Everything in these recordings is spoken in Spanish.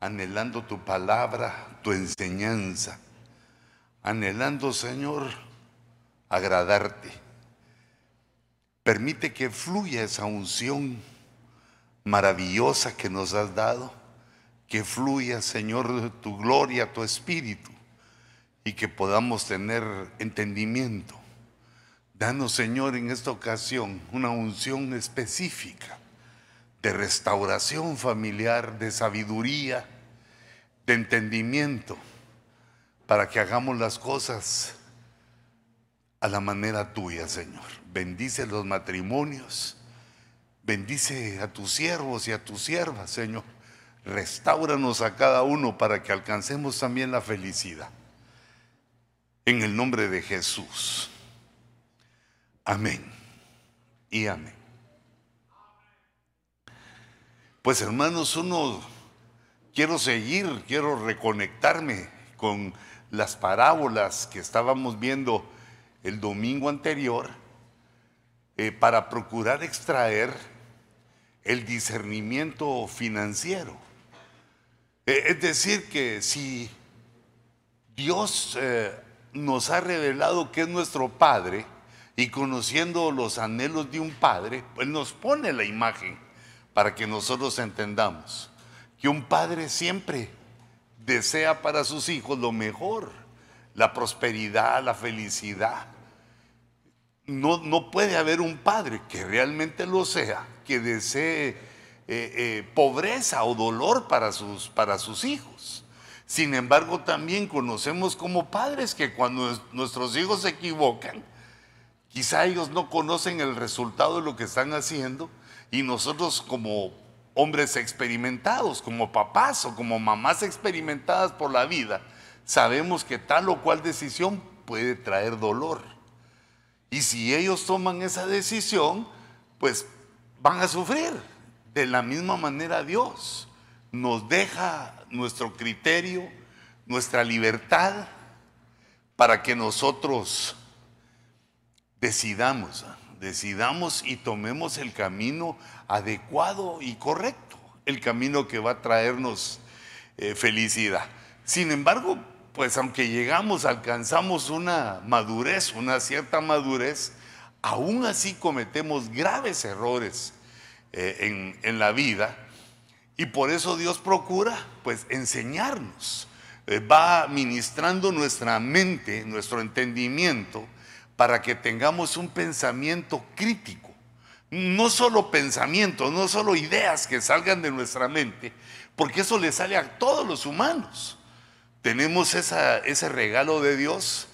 anhelando tu palabra, tu enseñanza, anhelando, Señor, agradarte. Permite que fluya esa unción maravillosa que nos has dado, que fluya, Señor, tu gloria, tu espíritu, y que podamos tener entendimiento. Danos, Señor, en esta ocasión una unción específica de restauración familiar, de sabiduría, de entendimiento, para que hagamos las cosas a la manera tuya, Señor. Bendice los matrimonios, bendice a tus siervos y a tus siervas, Señor. Restauranos a cada uno para que alcancemos también la felicidad. En el nombre de Jesús. Amén y amén. Pues hermanos, uno quiero seguir, quiero reconectarme con las parábolas que estábamos viendo el domingo anterior eh, para procurar extraer el discernimiento financiero. Eh, es decir, que si Dios eh, nos ha revelado que es nuestro Padre y conociendo los anhelos de un Padre, Él nos pone la imagen para que nosotros entendamos que un padre siempre desea para sus hijos lo mejor, la prosperidad, la felicidad. No, no puede haber un padre que realmente lo sea, que desee eh, eh, pobreza o dolor para sus, para sus hijos. Sin embargo, también conocemos como padres que cuando nuestros hijos se equivocan, quizá ellos no conocen el resultado de lo que están haciendo y nosotros como hombres experimentados, como papás o como mamás experimentadas por la vida, sabemos que tal o cual decisión puede traer dolor. Y si ellos toman esa decisión, pues van a sufrir. De la misma manera Dios nos deja nuestro criterio, nuestra libertad, para que nosotros decidamos decidamos y tomemos el camino adecuado y correcto, el camino que va a traernos eh, felicidad. Sin embargo, pues aunque llegamos, alcanzamos una madurez, una cierta madurez, aún así cometemos graves errores eh, en, la vida y por eso Dios procura pues enseñarnos, eh, va ministrando nuestra mente, nuestro entendimiento, para que tengamos un pensamiento crítico. No solo pensamientos, no solo ideas que salgan de nuestra mente, porque eso le sale a todos los humanos. Tenemos ese regalo de Dios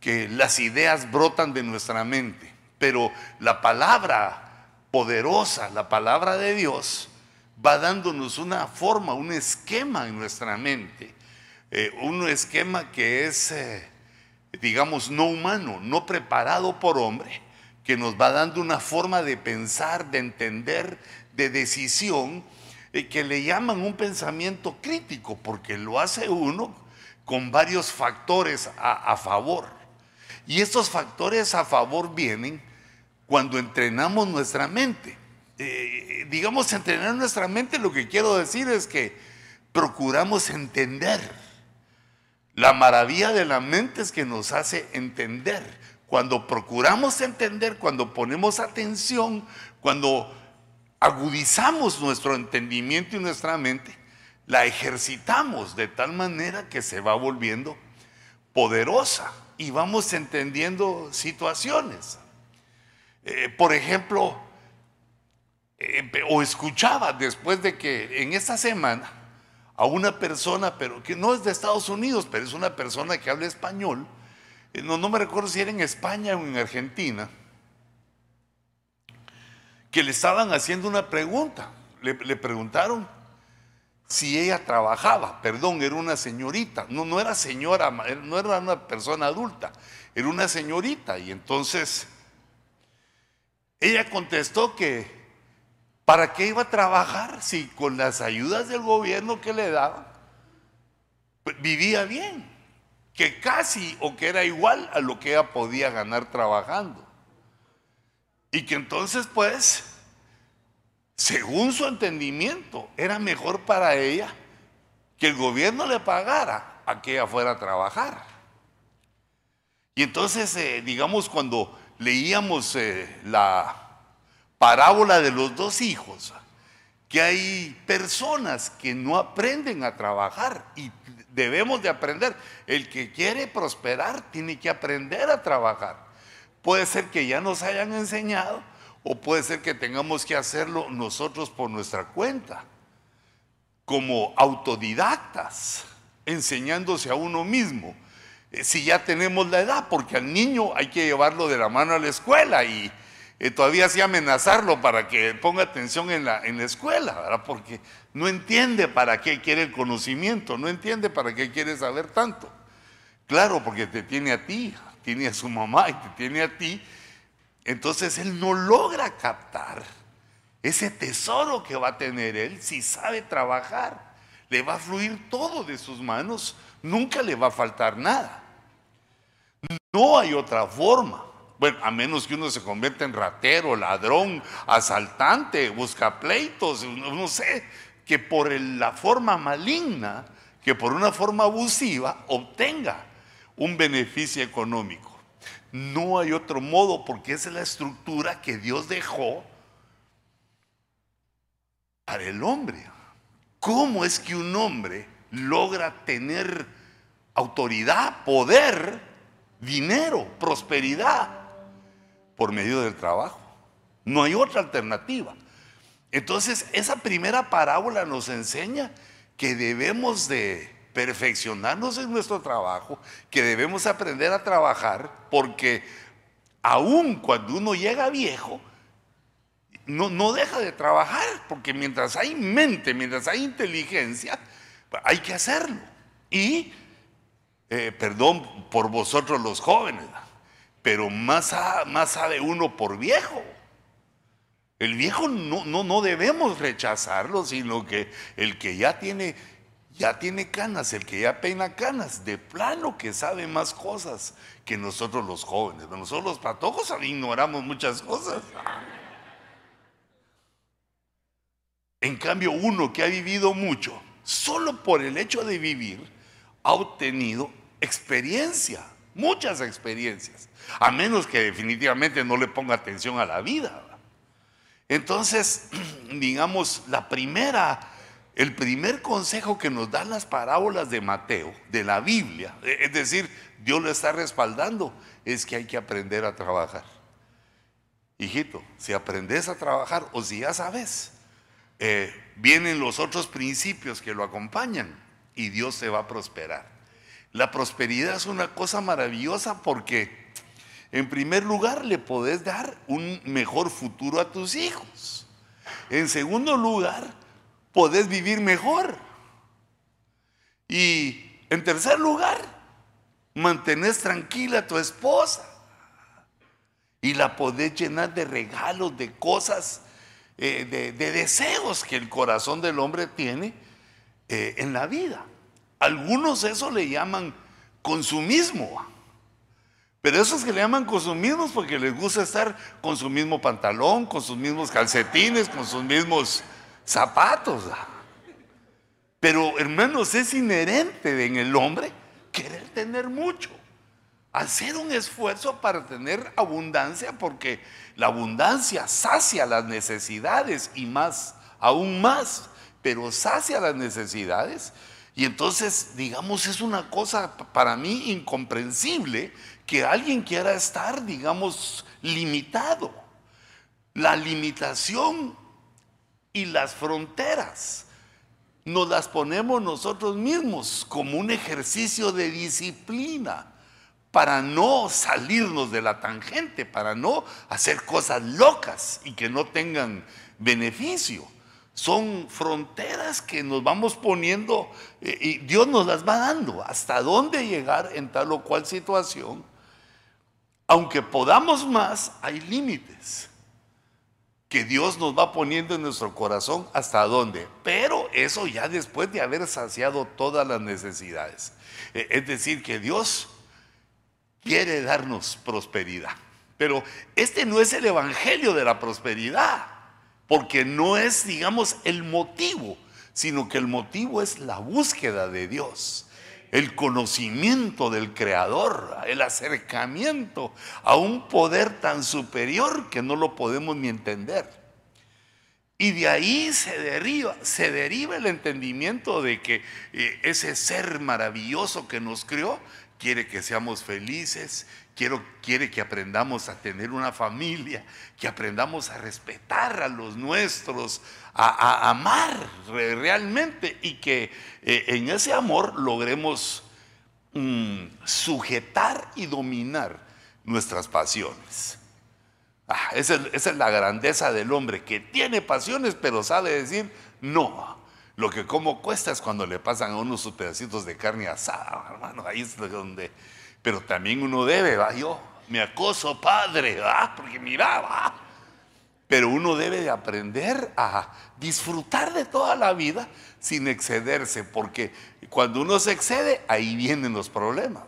que las ideas brotan de nuestra mente, pero la palabra poderosa, la palabra de Dios, va dándonos una forma, un esquema en nuestra mente, eh, un esquema que es... Eh, digamos, no humano, no preparado por hombre, que nos va dando una forma de pensar, de entender, de decisión, eh, que le llaman un pensamiento crítico, porque lo hace uno con varios factores a, favor. Y estos factores a favor vienen cuando entrenamos nuestra mente. Eh, digamos, entrenar nuestra mente, lo que quiero decir es que procuramos entender la maravilla de la mente es que nos hace entender. Cuando procuramos entender, cuando ponemos atención, cuando agudizamos nuestro entendimiento y nuestra mente, la ejercitamos de tal manera que se va volviendo poderosa y vamos entendiendo situaciones. Eh, por ejemplo, eh, o escuchaba después de que en esta semana a una persona, pero que no es de Estados Unidos, pero es una persona que habla español, eh, no, no me recuerdo si era en España o en Argentina, que le estaban haciendo una pregunta. Le, preguntaron si ella trabajaba, perdón, era una señorita, no, no era señora, no era una persona adulta, era una señorita. Y entonces ella contestó que ¿Para qué iba a trabajar si con las ayudas del gobierno que le daban pues, vivía bien? Que casi o que era igual a lo que ella podía ganar trabajando. Y que entonces pues, según su entendimiento, era mejor para ella que el gobierno le pagara a que ella fuera a trabajar. Y entonces, eh, digamos, cuando leíamos eh, la parábola de los dos hijos, que hay personas que no aprenden a trabajar y debemos de aprender. El que quiere prosperar tiene que aprender a trabajar. Puede ser que ya nos hayan enseñado o puede ser que tengamos que hacerlo nosotros por nuestra cuenta, como autodidactas, enseñándose a uno mismo. Eh, si ya tenemos la edad, porque al niño hay que llevarlo de la mano a la escuela y eh, todavía así amenazarlo para que ponga atención en la, en la escuela, ¿verdad? Porque no entiende para qué quiere el conocimiento, no entiende para qué quiere saber tanto. Claro, porque te tiene a ti, tiene a su mamá y te tiene a ti. Entonces él no logra captar ese tesoro que va a tener él si sabe trabajar. Le va a fluir todo de sus manos, nunca le va a faltar nada. No hay otra forma. Bueno, a menos que uno se convierta en ratero, ladrón, asaltante, busca pleitos, no sé, que por la forma maligna, que por una forma abusiva, obtenga un beneficio económico. No hay otro modo porque esa es la estructura que Dios dejó para el hombre. ¿Cómo es que un hombre logra tener autoridad, poder, dinero, prosperidad? Por medio del trabajo. No hay otra alternativa. Entonces, esa primera parábola nos enseña que debemos de perfeccionarnos en nuestro trabajo, que debemos aprender a trabajar, porque aun cuando uno llega viejo, no, no deja de trabajar, porque mientras hay mente, mientras hay inteligencia, hay que hacerlo. Y, eh, perdón por vosotros los jóvenes, pero más, más sabe uno por viejo. El viejo no, no, no debemos rechazarlo, sino que el que ya tiene, ya tiene canas, el que ya peina canas, de plano que sabe más cosas que nosotros los jóvenes. Nosotros los patojos ignoramos muchas cosas. En cambio, uno que ha vivido mucho, solo por el hecho de vivir, ha obtenido experiencia, muchas experiencias a menos que definitivamente no le ponga atención a la vida. Entonces, digamos, la primera, el primer consejo que nos dan las parábolas de Mateo, de la Biblia, e, es decir, Dios lo está respaldando, es que hay que aprender a trabajar. Hijito, si aprendes a trabajar o si ya sabes, eh, vienen los otros principios que lo acompañan y Dios se va a prosperar. La prosperidad es una cosa maravillosa porque en primer lugar, le podés dar un mejor futuro a tus hijos. En segundo lugar, podés vivir mejor. Y en tercer lugar, mantenés tranquila a tu esposa. Y la podés llenar de regalos, de cosas, eh, de, deseos que el corazón del hombre tiene eh, en la vida. Algunos eso le llaman consumismo. Pero esos que le llaman consumismos porque les gusta estar con su mismo pantalón, con sus mismos calcetines, con sus mismos zapatos. Pero hermanos, es inherente en el hombre querer tener mucho. Hacer un esfuerzo para tener abundancia porque la abundancia sacia las necesidades y más, aún más, pero sacia las necesidades. Y entonces, digamos, es una cosa para mí incomprensible que alguien quiera estar, digamos, limitado. La limitación y las fronteras nos las ponemos nosotros mismos como un ejercicio de disciplina para no salirnos de la tangente, para no hacer cosas locas y que no tengan beneficio. Son fronteras que nos vamos poniendo eh, y Dios nos las va dando hasta dónde llegar en tal o cual situación aunque podamos más, hay límites que Dios nos va poniendo en nuestro corazón hasta dónde. Pero eso ya después de haber saciado todas las necesidades. E, es decir, que Dios quiere darnos prosperidad. Pero este no es el evangelio de la prosperidad, porque no es, digamos, el motivo, sino que el motivo es la búsqueda de Dios, el conocimiento del Creador, el acercamiento a un poder tan superior que no lo podemos ni entender. Y de ahí se deriva, se deriva el entendimiento de que eh, ese ser maravilloso que nos creó quiere que seamos felices, quiero, quiere que aprendamos a tener una familia, que aprendamos a respetar a los nuestros, a, amar realmente y que eh, en ese amor logremos mm, sujetar y dominar nuestras pasiones. Ah, esa, es, la grandeza del hombre, que tiene pasiones, pero sabe decir no. Lo que como cuesta es cuando le pasan a uno sus pedacitos de carne asada, hermano. Ahí es donde. Pero también uno debe, va. Yo me acoso, padre, porque mira, va. Pero uno debe de aprender a disfrutar de toda la vida sin excederse, porque cuando uno se excede, ahí vienen los problemas.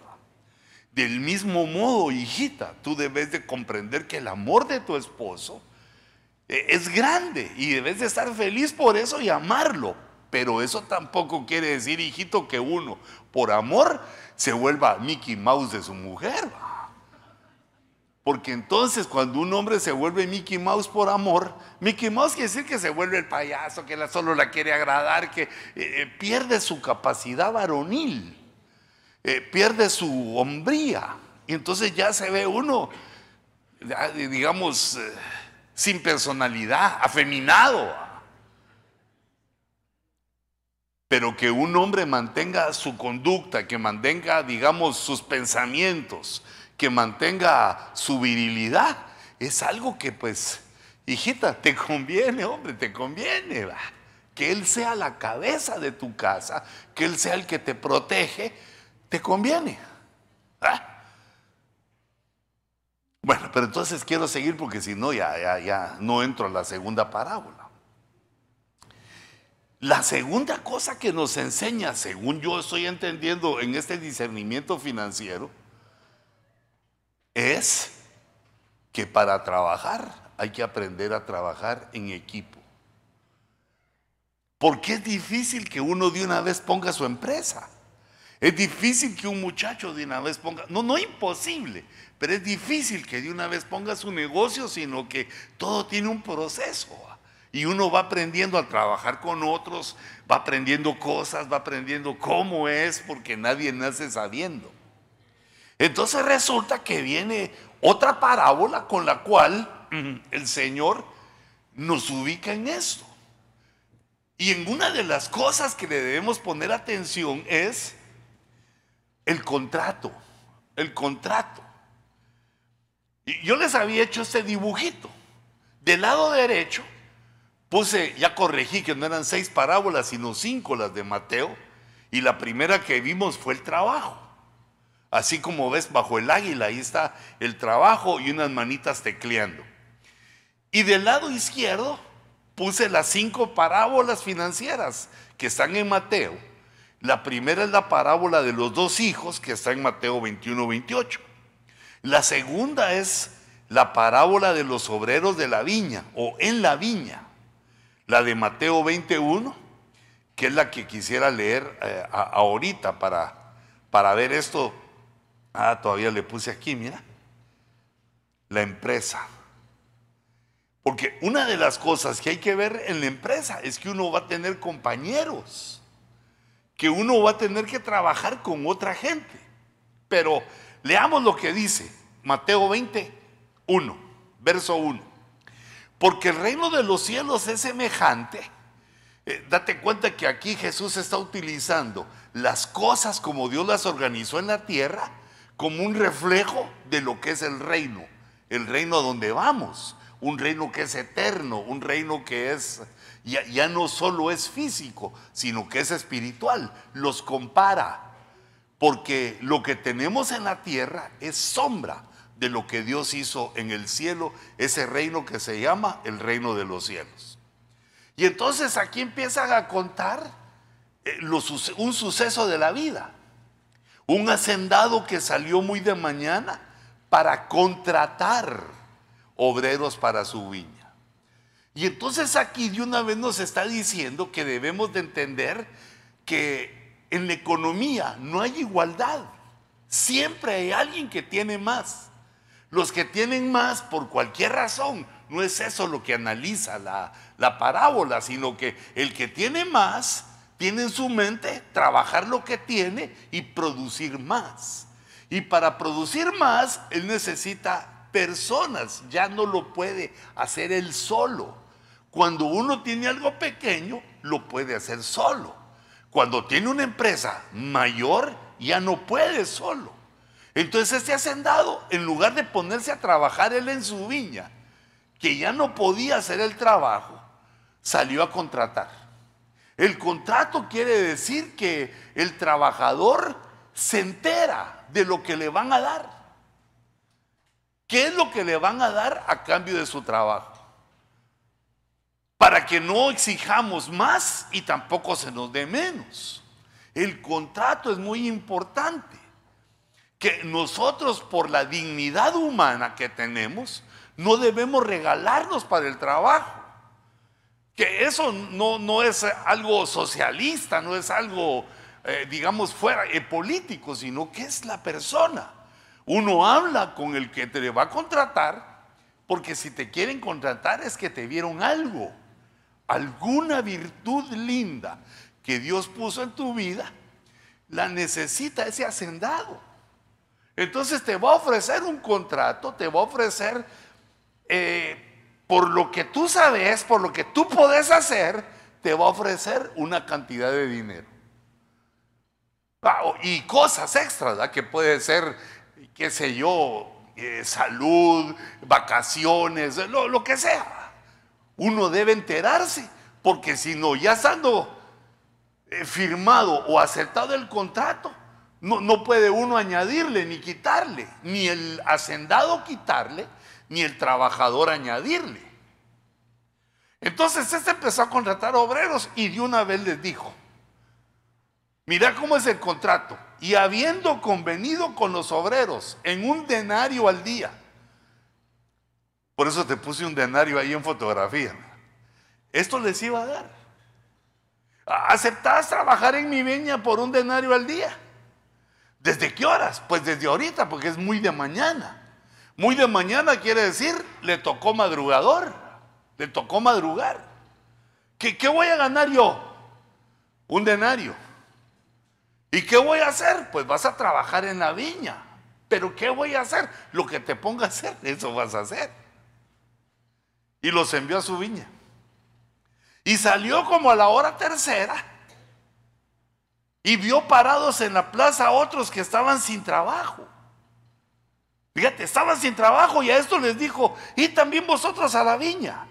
Del mismo modo, hijita, tú debes de comprender que el amor de tu esposo eh, es grande y debes de estar feliz por eso y amarlo. Pero eso tampoco quiere decir, hijito, que uno por amor se vuelva Mickey Mouse de su mujer. Porque entonces cuando un hombre se vuelve Mickey Mouse por amor, Mickey Mouse quiere decir que se vuelve el payaso, que solo la quiere agradar, que eh, eh, pierde su capacidad varonil. Eh, pierde su hombría. Y entonces ya se ve uno, digamos, sin personalidad, afeminado. Pero que un hombre mantenga su conducta, que mantenga, digamos, sus pensamientos, que mantenga su virilidad, es algo que pues, hijita, te conviene, hombre, te conviene. Que Él sea la cabeza de tu casa, que Él sea el que te protege te conviene. ¿Ah? Bueno, pero entonces quiero seguir porque si no, ya, ya, ya no entro a la segunda parábola. La segunda cosa que nos enseña, según yo estoy entendiendo en este discernimiento financiero, es que para trabajar hay que aprender a trabajar en equipo. Porque es difícil que uno de una vez ponga su empresa. Es difícil que un muchacho de una vez ponga, no, no imposible, pero es difícil que de una vez ponga su negocio, sino que todo tiene un proceso. Y uno va aprendiendo a trabajar con otros, va aprendiendo cosas, va aprendiendo cómo es, porque nadie nace sabiendo. Entonces resulta que viene otra parábola con la cual el Señor nos ubica en esto. Y en una de las cosas que le debemos poner atención es el contrato, el contrato. Y yo les había hecho este dibujito. Del lado derecho puse, ya corregí que no eran seis parábolas, sino cinco las de Mateo. Y la primera que vimos fue el trabajo. Así como ves bajo el águila, ahí está el trabajo y unas manitas tecleando. Y del lado izquierdo puse las cinco parábolas financieras que están en Mateo la primera es la parábola de los dos hijos que está en Mateo 21, 28. La segunda es la parábola de los obreros de la viña o en la viña. La de Mateo 21, que es la que quisiera leer eh, ahorita para, para ver esto. Ah, todavía le puse aquí, mira. La empresa. Porque una de las cosas que hay que ver en la empresa es que uno va a tener compañeros que uno va a tener que trabajar con otra gente. Pero leamos lo que dice Mateo 20, 1, verso 1. Porque el reino de los cielos es semejante. Eh, date cuenta que aquí Jesús está utilizando las cosas como Dios las organizó en la tierra como un reflejo de lo que es el reino, el reino a donde vamos, un reino que es eterno, un reino que es ya, no solo es físico, sino que es espiritual. Los compara, porque lo que tenemos en la tierra es sombra de lo que Dios hizo en el cielo, ese reino que se llama el reino de los cielos. Y entonces aquí empiezan a contar eh, un suceso de la vida. Un hacendado que salió muy de mañana para contratar obreros para su viña. Y entonces aquí de una vez nos está diciendo que debemos de entender que en la economía no hay igualdad. Siempre hay alguien que tiene más. Los que tienen más por cualquier razón, no es eso lo que analiza la, la parábola, sino que el que tiene más tiene en su mente trabajar lo que tiene y producir más. Y para producir más, él necesita personas, ya no lo puede hacer él solo. Cuando uno tiene algo pequeño, lo puede hacer solo. Cuando tiene una empresa mayor, ya no puede solo. Entonces este hacendado, en lugar de ponerse a trabajar él en su viña, que ya no podía hacer el trabajo, salió a contratar. El contrato quiere decir que el trabajador se entera de lo que le van a dar. ¿Qué es lo que le van a dar a cambio de su trabajo? Para que no exijamos más y tampoco se nos dé menos. El contrato es muy importante. Que nosotros por la dignidad humana que tenemos, no debemos regalarnos para el trabajo. Que eso no, no es algo socialista, no es algo, eh, digamos, fuera eh, político, sino que es la persona. Uno habla con el que te va a contratar, porque si te quieren contratar es que te vieron algo, alguna virtud linda que Dios puso en tu vida, la necesita ese hacendado. Entonces te va a ofrecer un contrato, te va a ofrecer eh, por lo que tú sabes, por lo que tú puedes hacer, te va a ofrecer una cantidad de dinero. Y cosas extras, que puede ser, qué sé yo, eh, salud, vacaciones, lo, lo que sea. Uno debe enterarse, porque si no, ya estando eh, firmado o aceptado el contrato, no, puede uno añadirle ni quitarle, ni el hacendado quitarle, ni el trabajador añadirle. Entonces este empezó a contratar obreros y de una vez les dijo, mira cómo es el contrato. Y habiendo convenido con los obreros en un denario al día, por eso te puse un denario ahí en fotografía, esto les iba a dar. ¿Aceptás trabajar en mi viña por un denario al día? ¿Desde qué horas? Pues desde ahorita, porque es muy de mañana. Muy de mañana quiere decir, le tocó madrugador, le tocó madrugar. ¿Qué, ¿Qué, voy a ganar yo? Un denario. ¿Y qué voy a hacer? Pues vas a trabajar en la viña. Pero ¿qué voy a hacer? Lo que te ponga a hacer, eso vas a hacer. Y los envió a su viña. Y salió como a la hora tercera. Y vio parados en la plaza a otros que estaban sin trabajo. Fíjate, estaban sin trabajo y a esto les dijo, y también vosotros a la viña.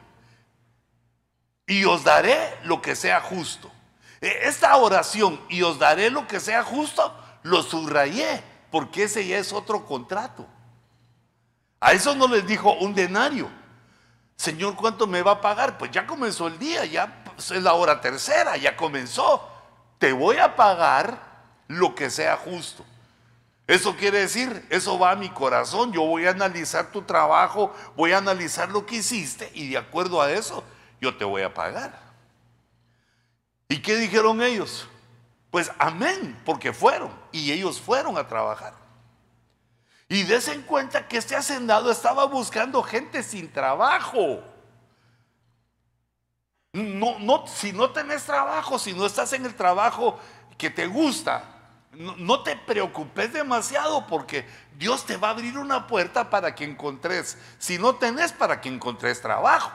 Y os daré lo que sea justo. E, esta oración, y os daré lo que sea justo, lo subrayé, porque ese ya es otro contrato. A eso no les dijo un denario. Señor, ¿cuánto me va a pagar? Pues ya comenzó el día, ya es la hora tercera, ya comenzó. Te voy a pagar lo que sea justo. Eso quiere decir, eso va a mi corazón, yo voy a analizar tu trabajo, voy a analizar lo que hiciste y de acuerdo a eso yo te voy a pagar. ¿Y qué dijeron ellos? Pues amén, porque fueron y ellos fueron a trabajar. Y des en cuenta que este hacendado estaba buscando gente sin trabajo. No, no, si no tenés trabajo, si no estás en el trabajo que te gusta, no, te preocupes demasiado porque Dios te va a abrir una puerta para que encontres, si no tenés, para que encontres trabajo.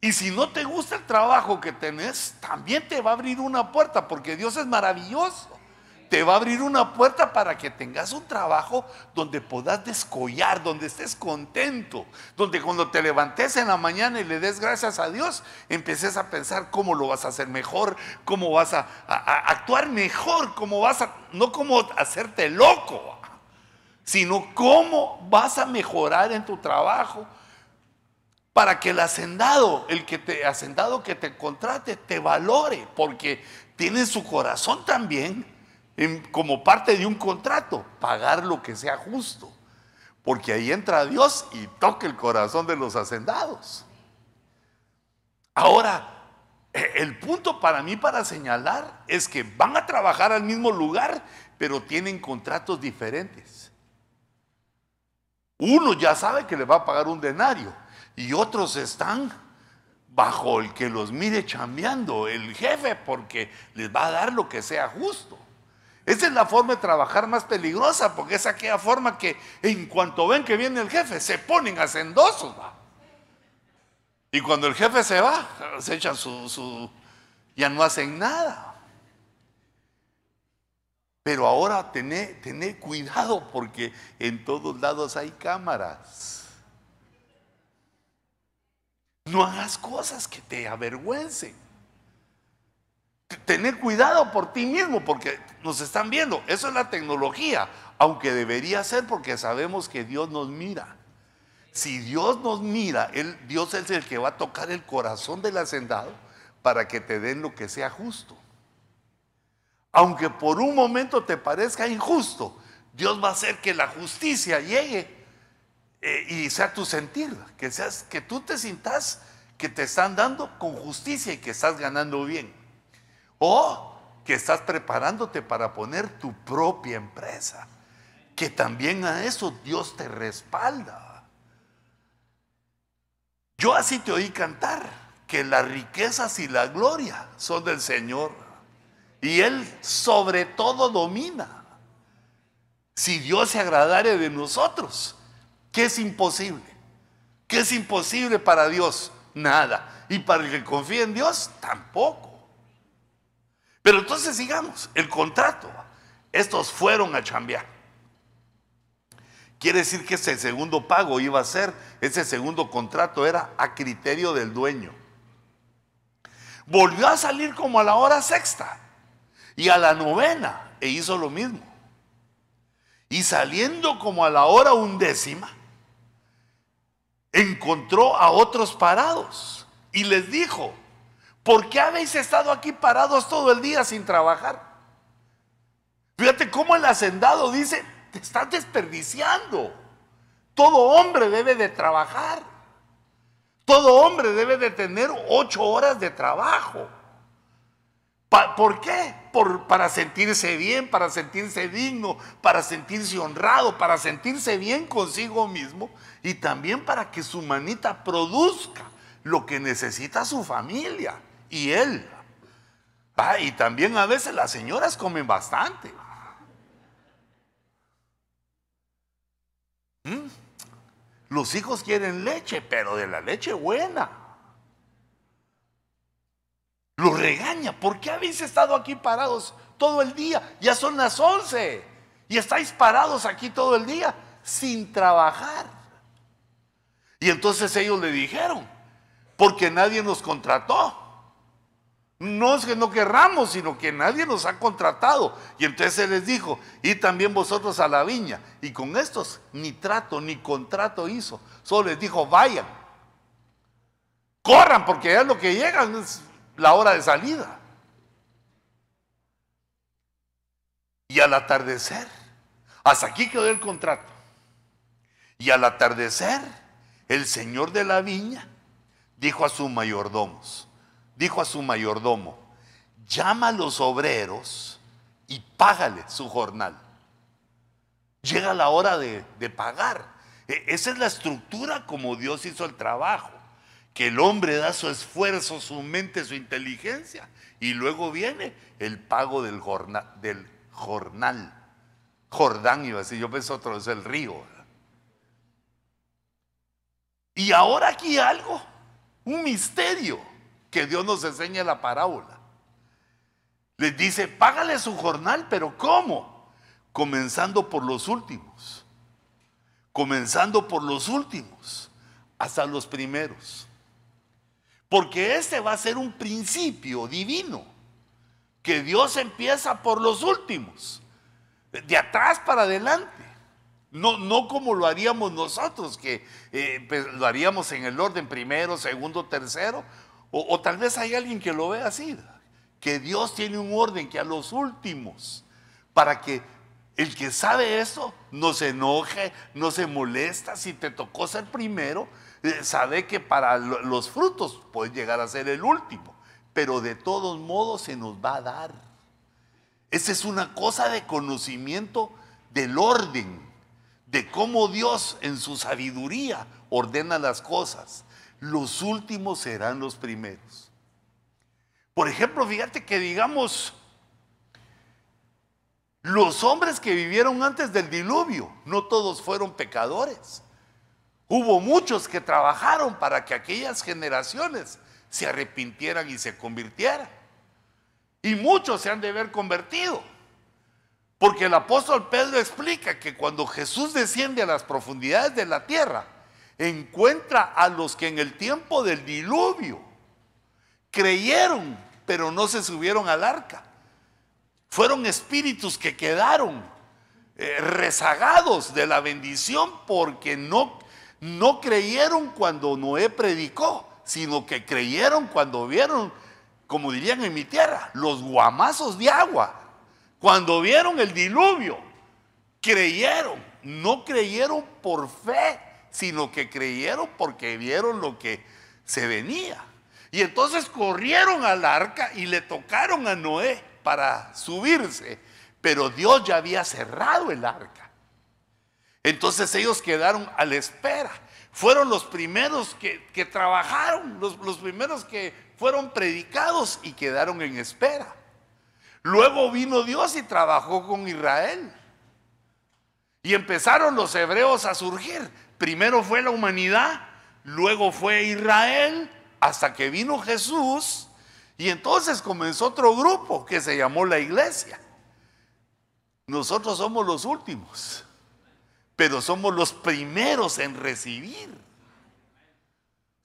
Y si no te gusta el trabajo que tenés, también te va a abrir una puerta porque Dios es maravilloso te va a abrir una puerta para que tengas un trabajo donde puedas descollar, donde estés contento, donde cuando te levantes en la mañana y le des gracias a Dios, empieces a pensar cómo lo vas a hacer mejor, cómo vas a, actuar mejor, cómo vas a, no cómo hacerte loco, sino cómo vas a mejorar en tu trabajo para que el hacendado, el que te hacendado que te contrate, te valore, porque tiene su corazón también como parte de un contrato, pagar lo que sea justo. Porque ahí entra Dios y toca el corazón de los hacendados. Ahora, e, el punto para mí para señalar es que van a trabajar al mismo lugar, pero tienen contratos diferentes. Uno ya sabe que le va a pagar un denario y otros están bajo el que los mire chambeando, el jefe, porque les va a dar lo que sea justo. Esa es la forma de trabajar más peligrosa, porque es aquella forma que en cuanto ven que viene el jefe, se ponen hacendosos. Y cuando el jefe se va, se echan su, su, ya no hacen nada. Pero ahora tené, tené cuidado porque en todos lados hay cámaras. No hagas cosas que te avergüencen. Tener cuidado por ti mismo porque nos están viendo. Eso es la tecnología, aunque debería ser porque sabemos que Dios nos mira. Si Dios nos mira, Dios es el que va a tocar el corazón del hacendado para que te den lo que sea justo. Aunque por un momento te parezca injusto, Dios va a hacer que la justicia llegue eh, y sea tu sentir, que seas que tú te sintas que te están dando con justicia y que estás ganando bien. O que estás preparándote para poner tu propia empresa, que también a eso Dios te respalda. Yo así te oí cantar que las riquezas y la gloria son del Señor y Él sobre todo domina. Si Dios se agradare de nosotros, ¿qué es imposible? ¿Qué es imposible para Dios? Nada. Y para el que confía en Dios, tampoco. Pero entonces sigamos, el contrato. Estos fueron a chambear. Quiere decir que ese segundo pago iba a ser, ese segundo contrato era a criterio del dueño. Volvió a salir como a la hora sexta y a la novena e hizo lo mismo. Y saliendo como a la hora undécima, encontró a otros parados y les dijo, ¿por qué habéis estado aquí parados todo el día sin trabajar? Fíjate cómo el hacendado dice, te estás desperdiciando. Todo hombre debe de trabajar. Todo hombre debe de tener ocho horas de trabajo. ¿Por qué? Por, para sentirse bien, para sentirse digno, para sentirse honrado, para sentirse bien consigo mismo y también para que su manita produzca lo que necesita su familia y él. Ah, y también a veces las señoras comen bastante. ¿Mm? Los hijos quieren leche, pero de la leche buena. Lo regaña. ¿Por qué habéis estado aquí parados todo el día? Ya son las 11 y estáis parados aquí todo el día sin trabajar. Y entonces ellos le dijeron, porque nadie nos contrató. No es que no querramos, sino que nadie nos ha contratado. Y entonces él les dijo, y también vosotros a la viña. Y con estos ni trato ni contrato hizo. Solo les dijo, vayan. Corran, porque ya lo que llegan es la hora de salida. Y al atardecer, hasta aquí quedó el contrato. Y al atardecer, el señor de la viña dijo a sus mayordomos, dijo a su mayordomo, llama a los obreros y págale su jornal. Llega la hora de, de pagar. E, esa es la estructura como Dios hizo el trabajo que el hombre da su esfuerzo, su mente, su inteligencia, y luego viene el pago del jornal. Del jornal. Jordán iba a decir, yo pensé otro, es el río. Y ahora aquí algo, un misterio que Dios nos enseña en la parábola. Les dice, págale su jornal, pero ¿cómo? Comenzando por los últimos. Comenzando por los últimos, hasta los primeros. Porque este va a ser un principio divino, que Dios empieza por los últimos, de atrás para adelante. No, no como lo haríamos nosotros, que eh, pues, lo haríamos en el orden primero, segundo, tercero, o, tal vez hay alguien que lo vea así, que Dios tiene un orden que a los últimos, para que el que sabe eso no se enoje, no se molesta si te tocó ser primero, Eh, sabe que para los frutos puede llegar a ser el último, pero de todos modos se nos va a dar. Esa es una cosa de conocimiento del orden, de cómo Dios en su sabiduría ordena las cosas. Los últimos serán los primeros. Por ejemplo, fíjate que digamos, los hombres que vivieron antes del diluvio, no todos fueron pecadores. Hubo muchos que trabajaron para que aquellas generaciones se arrepintieran y se convirtieran. Y muchos se han de haber convertido. Porque el apóstol Pedro explica que cuando Jesús desciende a las profundidades de la tierra, encuentra a los que en el tiempo del diluvio creyeron, pero no se subieron al arca. Fueron espíritus que quedaron eh, rezagados de la bendición porque no, no creyeron cuando Noé predicó, sino que creyeron cuando vieron, como dirían en mi tierra, los guamazos de agua. Cuando vieron el diluvio, creyeron, no creyeron por fe, sino que creyeron porque vieron lo que se venía. Y entonces corrieron al arca y le tocaron a Noé para subirse, pero Dios ya había cerrado el arca. Entonces ellos quedaron a la espera. Fueron los primeros que, trabajaron, los, los primeros que fueron predicados y quedaron en espera. Luego vino Dios y trabajó con Israel. Y empezaron los hebreos a surgir. Primero fue la humanidad, luego fue Israel, hasta que vino Jesús y entonces comenzó otro grupo que se llamó la iglesia. Nosotros somos los últimos, pero somos los primeros en recibir.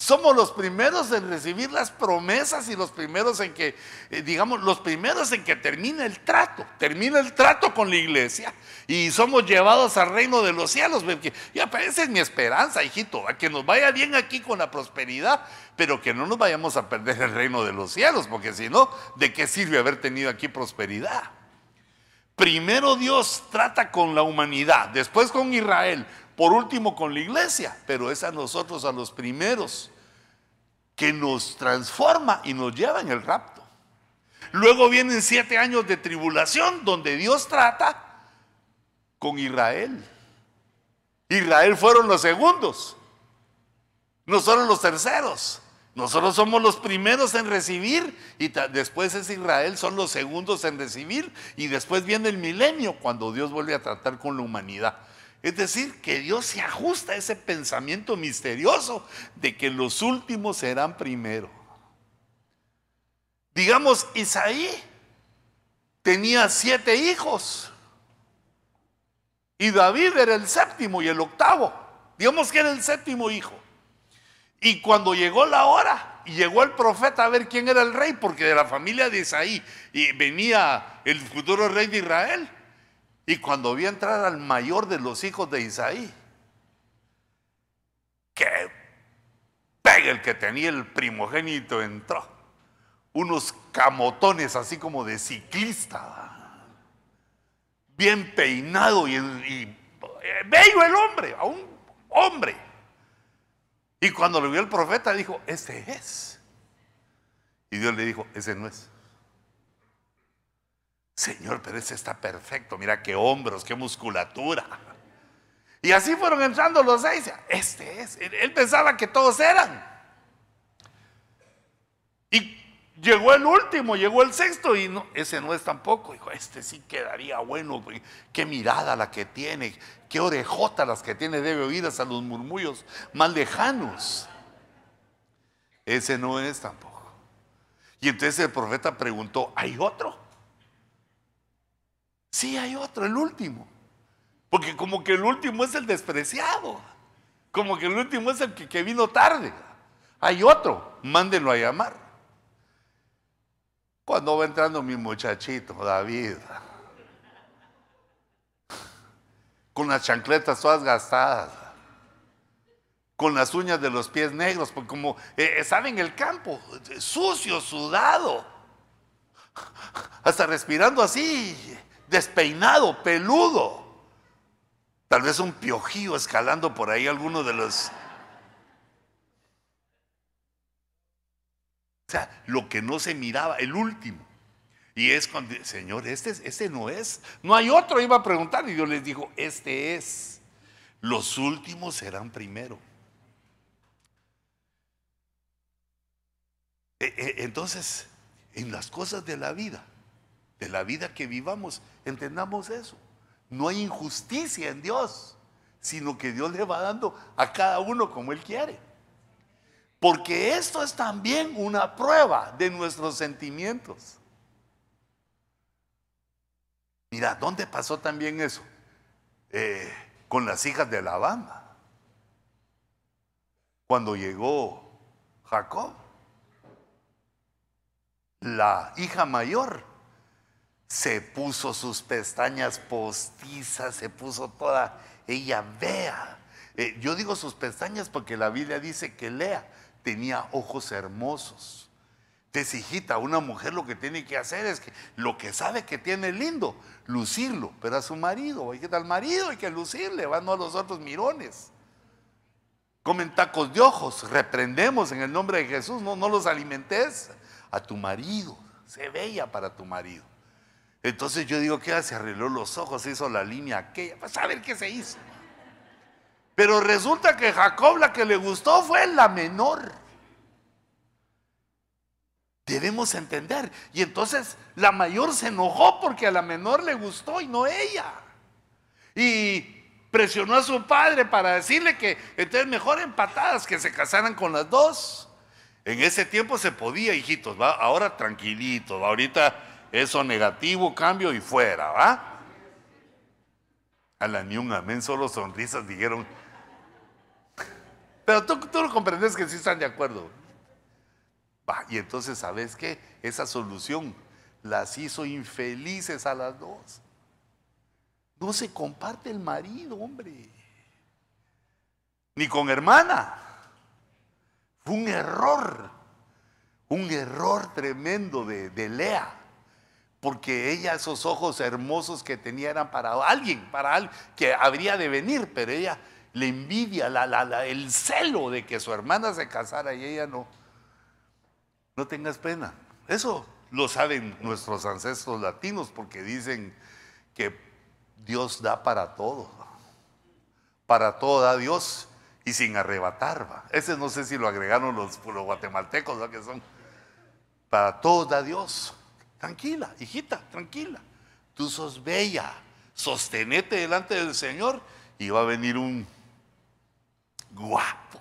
Somos los primeros en recibir las promesas y los primeros en que, eh, digamos, los primeros en que termina el trato, termina el trato con la iglesia y somos llevados al reino de los cielos. Porque, ya, esa es mi esperanza, hijito, a que nos vaya bien aquí con la prosperidad, pero que no nos vayamos a perder el reino de los cielos, porque si no, ¿de qué sirve haber tenido aquí prosperidad? Primero Dios trata con la humanidad, después con Israel, por último con la iglesia, pero es a nosotros, a los primeros, que nos transforma y nos lleva en el rapto. Luego vienen siete años de tribulación donde Dios trata con Israel. Israel fueron los segundos, nosotros los terceros. Nosotros somos los primeros en recibir y después es Israel, son los segundos en recibir y después viene el milenio cuando Dios vuelve a tratar con la humanidad. Es decir, que Dios se ajusta a ese pensamiento misterioso de que los últimos serán primero. Digamos, Isaí tenía siete hijos y David era el séptimo y el octavo. Digamos que era el séptimo hijo. Y cuando llegó la hora, y llegó el profeta a ver quién era el rey, porque de la familia de Isaí venía el futuro rey de Israel. Y cuando vio entrar al mayor de los hijos de Isaí, que pega el que tenía el primogénito entró. Unos camotones así como de ciclista, bien peinado y, y eh, bello el hombre, a un hombre. Y cuando lo vio el profeta dijo, ese es. Y Dios le dijo, ese no es. Señor, pero ese está perfecto. Mira qué hombros, qué musculatura. Y así fueron entrando los seis. Este es. Él pensaba que todos eran. Y llegó el último, llegó el sexto y no, ese no es tampoco. Dijo, este sí quedaría bueno. Qué mirada la que tiene, qué orejota las que tiene, debe oír hasta los murmullos más lejanos. Ese no es tampoco. Y entonces el profeta preguntó, ¿hay otro? Sí, hay otro, el último. Porque como que el último es el despreciado. Como que el último es el que, vino tarde. Hay otro, mándenlo a llamar. Cuando va entrando mi muchachito, David, con las chancletas todas gastadas, con las uñas de los pies negros, porque como eh, estaba en el campo, sucio, sudado, hasta respirando así, despeinado, peludo. Tal vez un piojío escalando por ahí alguno de los... O sea, lo que no se miraba, el último. Y es cuando, Señor, este, este no es. No hay otro, iba a preguntar. Y Dios les dijo, este es. Los últimos serán primero. E, e, entonces, en las cosas de la vida, de la vida que vivamos, entendamos eso. No hay injusticia en Dios, sino que Dios le va dando a cada uno como Él quiere. Porque esto es también una prueba de nuestros sentimientos. Mira, ¿dónde pasó también eso? Eh, con las hijas de Alabama. Cuando llegó Jacob, la hija mayor se puso sus pestañas postizas, se puso toda, ella vea. Eh, yo digo sus pestañas porque la Biblia dice que Lea tenía ojos hermosos. Entonces, hijita, una mujer lo que tiene que hacer es que lo que sabe que tiene lindo, lucirlo, pero a su marido, hay que al marido hay que lucirle, van a los otros mirones. Comen tacos de ojos, reprendemos en el nombre de Jesús, no, no los alimentes a tu marido, se veía para tu marido. Entonces yo digo que se arregló los ojos, hizo la línea aquella, pues a ver qué se hizo. Pero resulta que Jacob la que le gustó fue la menor. Debemos entender. Y entonces la mayor se enojó porque a la menor le gustó y no ella. Y presionó a su padre para decirle que entonces mejor empatadas que se casaran con las dos. En ese tiempo se podía, hijitos, ¿va? Ahora tranquilito, ahorita eso negativo, cambio y fuera, ¿va? A la ni un amén, solo sonrisas dijeron, pero tú, tú lo comprendes que sí están de acuerdo. y entonces, ¿sabes qué? Esa solución las hizo infelices a las dos. No se comparte el marido, hombre. Ni con hermana. Fue un error. Un error tremendo de, de Lea. Porque ella, esos ojos hermosos que tenía eran para alguien, para alguien que habría de venir, pero ella la envidia, el celo de que su hermana se casara y ella no. No tengas pena. Eso lo saben nuestros ancestros latinos porque dicen que Dios da para todo. Para todo da Dios y sin arrebatar. Ese no sé si lo agregaron los, guatemaltecos, ¿va? que son. Para todo da Dios. Tranquila, hijita, tranquila. Tú sos bella. Sostenete delante del Señor y va a venir un guapo.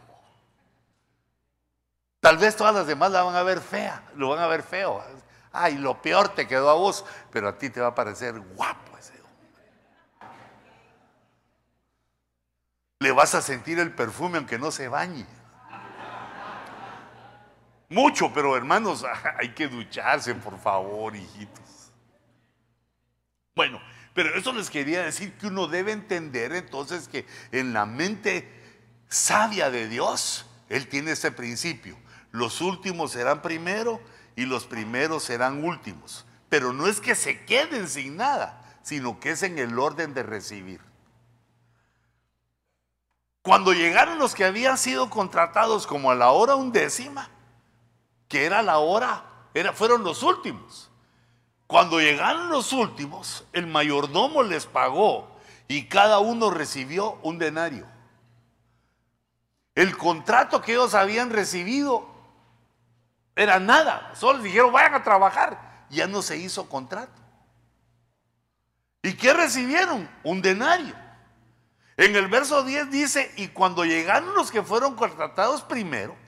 Tal vez todas las demás la van a ver fea, lo van a ver feo. Ay, lo peor te quedó a vos, pero a ti te va a parecer guapo ese hombre. Le vas a sentir el perfume aunque no se bañe. Mucho, pero hermanos, hay que ducharse, por favor, hijitos. Bueno, pero eso les quería decir que uno debe entender entonces que en la mente sabia de Dios, Él tiene ese principio. Los últimos serán primero y los primeros serán últimos. Pero no es que se queden sin nada, sino que es en el orden de recibir. Cuando llegaron los que habían sido contratados como a la hora undécima, que era la hora, era, fueron los últimos. Cuando llegaron los últimos, el mayordomo les pagó y cada uno recibió un denario. El contrato que ellos habían recibido era nada. Solo dijeron, vayan a trabajar. Ya no se hizo contrato. ¿Y qué recibieron? Un denario. En el verso 10 dice, y cuando llegaron los que fueron contratados primero,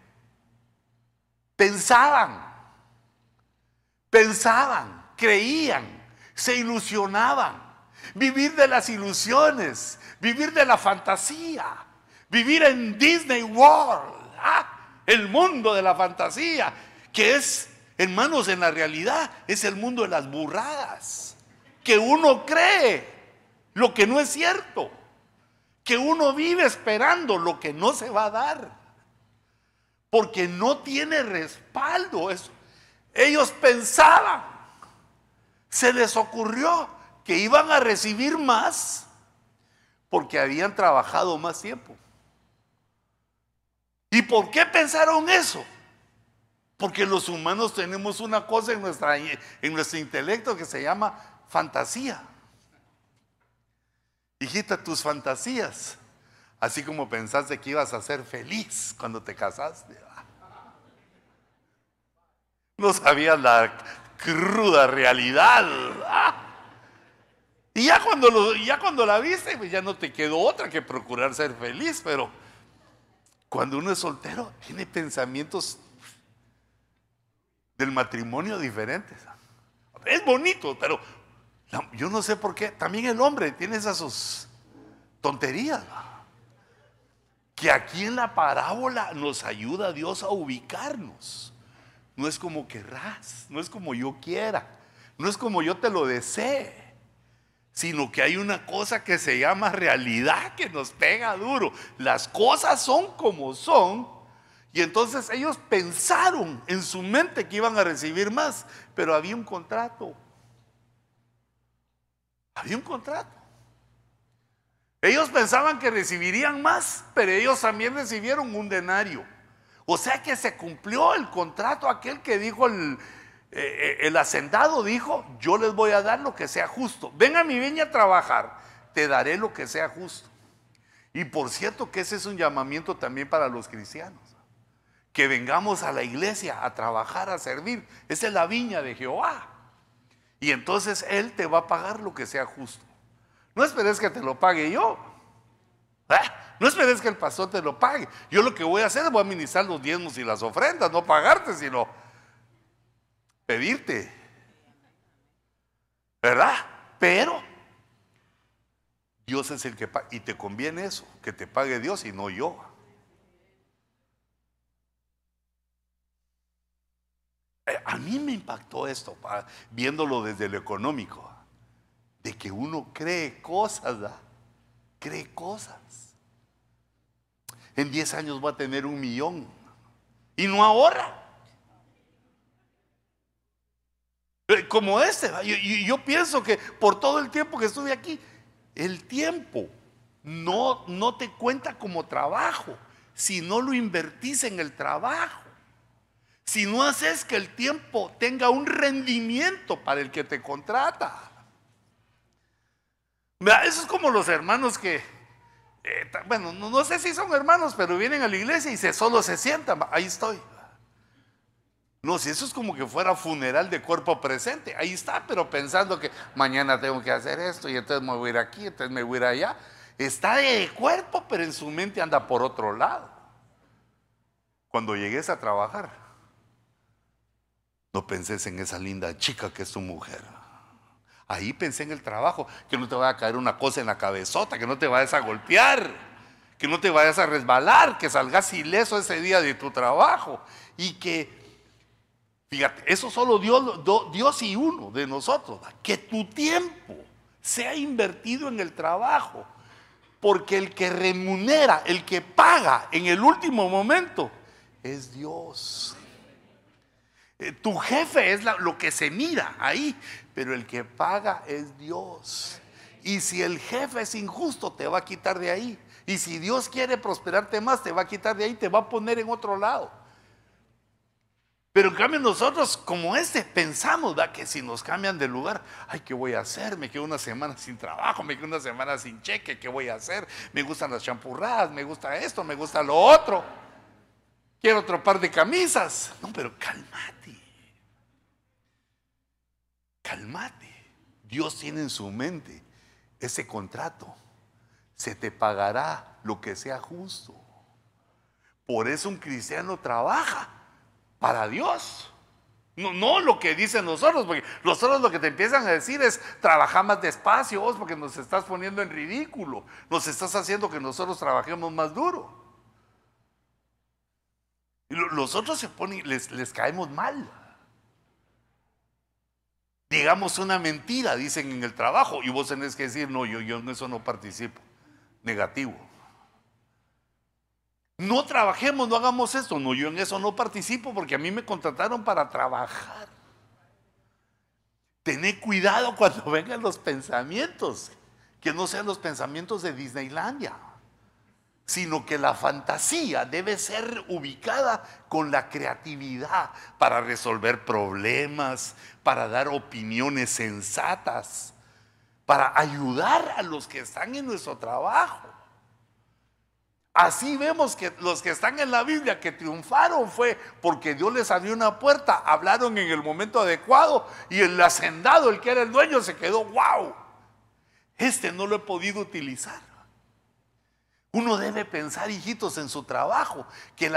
pensaban, pensaban, creían, se ilusionaban. Vivir de las ilusiones, vivir de la fantasía vivir en Disney World, ah, el mundo de la fantasía, que es, hermanos, en la realidad es el mundo de las burradas, que uno cree lo que no es cierto, que uno vive esperando lo que no se va a dar, porque no tiene respaldo eso. Ellos pensaban, se les ocurrió que iban a recibir más porque habían trabajado más tiempo. ¿Y por qué pensaron eso? Porque los humanos tenemos una cosa en, nuestra, en nuestro intelecto que se llama fantasía. Hijita, tus fantasías, así como pensaste que ibas a ser feliz cuando te casaste. No sabías la cruda realidad. Y ya cuando, ya cuando la viste, pues ya no te quedó otra que procurar ser feliz, pero cuando uno es soltero, tiene pensamientos del matrimonio diferentes. Es bonito, pero yo no sé por qué. También el hombre tiene esas sus tonterías. Que aquí en la parábola nos ayuda Dios a ubicarnos. No es como querrás, no es como yo quiera, no es como yo te lo desee, sino que hay una cosa que se llama realidad que nos pega duro. Las cosas son como son y entonces ellos pensaron en su mente que iban a recibir más, pero había un contrato. Había un contrato. Ellos pensaban que recibirían más, pero ellos también recibieron un denario. O sea que se cumplió el contrato aquel que dijo el, eh, el hacendado, dijo, yo les voy a dar lo que sea justo. Ven a mi viña a trabajar, te daré lo que sea justo. Y por cierto que ese es un llamamiento también para los cristianos que vengamos a la iglesia a trabajar, a servir. Esa es la viña de Jehová. Y entonces Él te va a pagar lo que sea justo. No esperes que te lo pague yo. ¿Ah? No esperes que el pastor te lo pague. Yo lo que voy a hacer es voy a administrar los diezmos y las ofrendas, no pagarte, sino pedirte. ¿Verdad? Pero Dios es el que paga. Y te conviene eso, que te pague Dios y no yo. Eh, a mí me impactó esto, viéndolo desde lo económico, de que uno cree cosas, cree cosas. En 10 años va a tener un millón y no ahorra. Eh, como este, yo, yo pienso que por todo el tiempo que estuve aquí, el tiempo no, no te cuenta como trabajo, si no lo invertís en el trabajo si no haces que el tiempo tenga un rendimiento para el que te contrata. Eso es como los hermanos que, eh, bueno, no, sé si son hermanos, pero vienen a la iglesia y se, solo se sientan, ahí estoy. No, si eso es como que fuera funeral de cuerpo presente, ahí está, pero pensando que mañana tengo que hacer esto y entonces me voy a ir aquí, entonces me voy a ir allá. Está de cuerpo, pero en su mente anda por otro lado. Cuando llegues a trabajar, no penses en esa linda chica que es tu mujer. Ahí pensé en el trabajo, que no te vaya a caer una cosa en la cabezota, que no te vayas a golpear, que no te vayas a resbalar, que salgas ileso ese día de tu trabajo. Y que, fíjate, eso solo Dios, Dios y uno de nosotros, que tu tiempo sea invertido en el trabajo. Porque el que remunera, el que paga en el último momento, es Dios. Eh, tu jefe es lo que se mira ahí, pero el que paga es Dios. Y si el jefe es injusto, te va a quitar de ahí. Y si Dios quiere prosperarte más, te va a quitar de ahí, te va a poner en otro lado. Pero en cambio nosotros como este pensamos que si nos cambian de lugar, ay, ¿qué voy a hacer? Me quedo una semana sin trabajo, me quedo una semana sin cheque, ¿qué voy a hacer? Me gustan las champurradas, me gusta esto, me gusta lo otro. Quiero otro par de camisas. No, pero cálmate. Cálmate. Dios tiene en su mente ese contrato. Se te pagará lo que sea justo. Por eso un cristiano trabaja para Dios. No, no lo que dicen nosotros, porque nosotros lo que te empiezan a decir es trabajar más despacio, vos, porque nos estás poniendo en ridículo, nos estás haciendo que nosotros trabajemos más duro. Y los otros se les, les caemos mal. Digamos una mentira, dicen en el trabajo, y vos tenés que decir, no, yo, yo en eso no participo. Negativo. No trabajemos, no hagamos esto. No, yo en eso no participo porque a mí me contrataron para trabajar. Tené cuidado cuando vengan los pensamientos, que no sean los pensamientos de Disneylandia. Sino que la fantasía debe ser ubicada con la creatividad para resolver problemas, para dar opiniones sensatas, para ayudar a los que están en nuestro trabajo. Así vemos que los que están en la Biblia que triunfaron fue porque Dios les abrió una puerta, hablaron en el momento adecuado y el hacendado, el que era el dueño, se quedó, wow, este no lo he podido utilizar. Uno debe pensar, hijitos, en su trabajo, que el,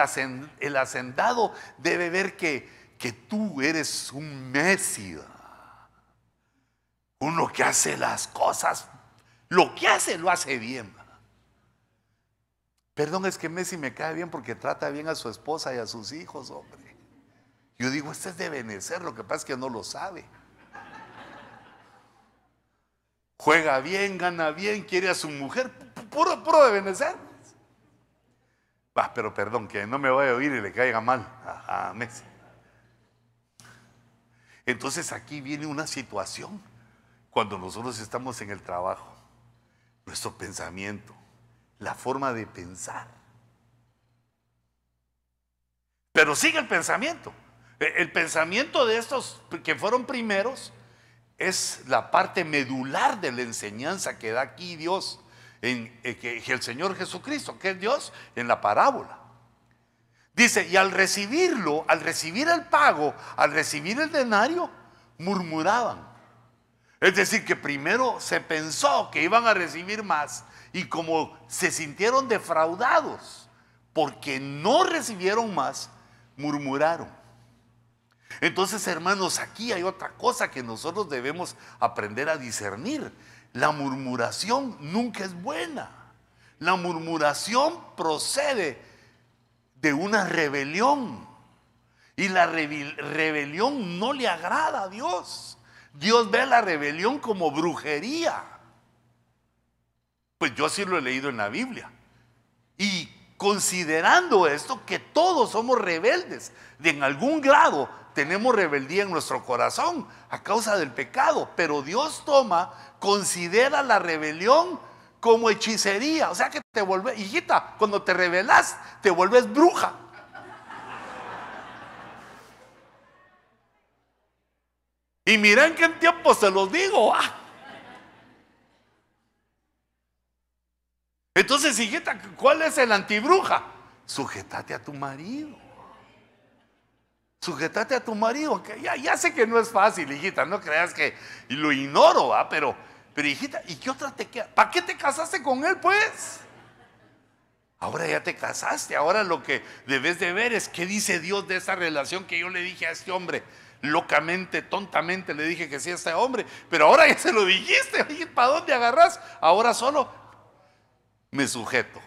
hacendado debe ver que, que tú eres un Mesías. Uno que hace las cosas, lo que hace lo hace bien. Perdón, es que Messi me cae bien porque trata bien a su esposa y a sus hijos, hombre. Yo digo, este es de Benecer, lo que pasa es que no lo sabe. Juega bien, gana bien, quiere a su mujer, puro, puro de Benecer. Va, pero perdón, que no me vaya a oír y le caiga mal a, a Messi. Entonces aquí viene una situación cuando nosotros estamos en el trabajo, nuestro pensamiento la forma de pensar. Pero sigue el pensamiento. E, el pensamiento de estos que fueron primeros es la parte medular de la enseñanza que da aquí Dios, en, eh, que, el Señor Jesucristo, que es Dios, en la parábola. Dice, y al recibirlo, al recibir el pago, al recibir el denario, murmuraban. Es decir, que primero se pensó que iban a recibir más y como se sintieron defraudados porque no recibieron más, murmuraron. Entonces, hermanos, aquí hay otra cosa que nosotros debemos aprender a discernir. La murmuración nunca es buena. La murmuración procede de una rebelión. Y la rebelión no le agrada a Dios. Dios ve la rebelión como brujería. Pues yo así lo he leído en la Biblia. Y considerando esto, que todos somos rebeldes, de en algún grado tenemos rebeldía en nuestro corazón a causa del pecado, pero Dios toma, considera la rebelión como hechicería, o sea que te vuelves, hijita, cuando te rebelas, te vuelves bruja. Y mira en qué tiempo se los digo. Ah. Entonces, hijita, ¿cuál es el antibruja? Sujetate a tu marido. Sujetate a tu marido. Ya, sé que no es fácil, hijita. No creas que lo ignoro, ¿va? Pero, pero, hijita, ¿y qué otra te queda? ¿Para qué te casaste con él, pues? Ahora ya te casaste. Ahora lo que debes de ver es qué dice Dios de esa relación que yo le dije a este hombre. Locamente, tontamente le dije que sí a este hombre. Pero ahora ya se lo dijiste. ¿Para dónde agarras? Ahora solo me sujeto.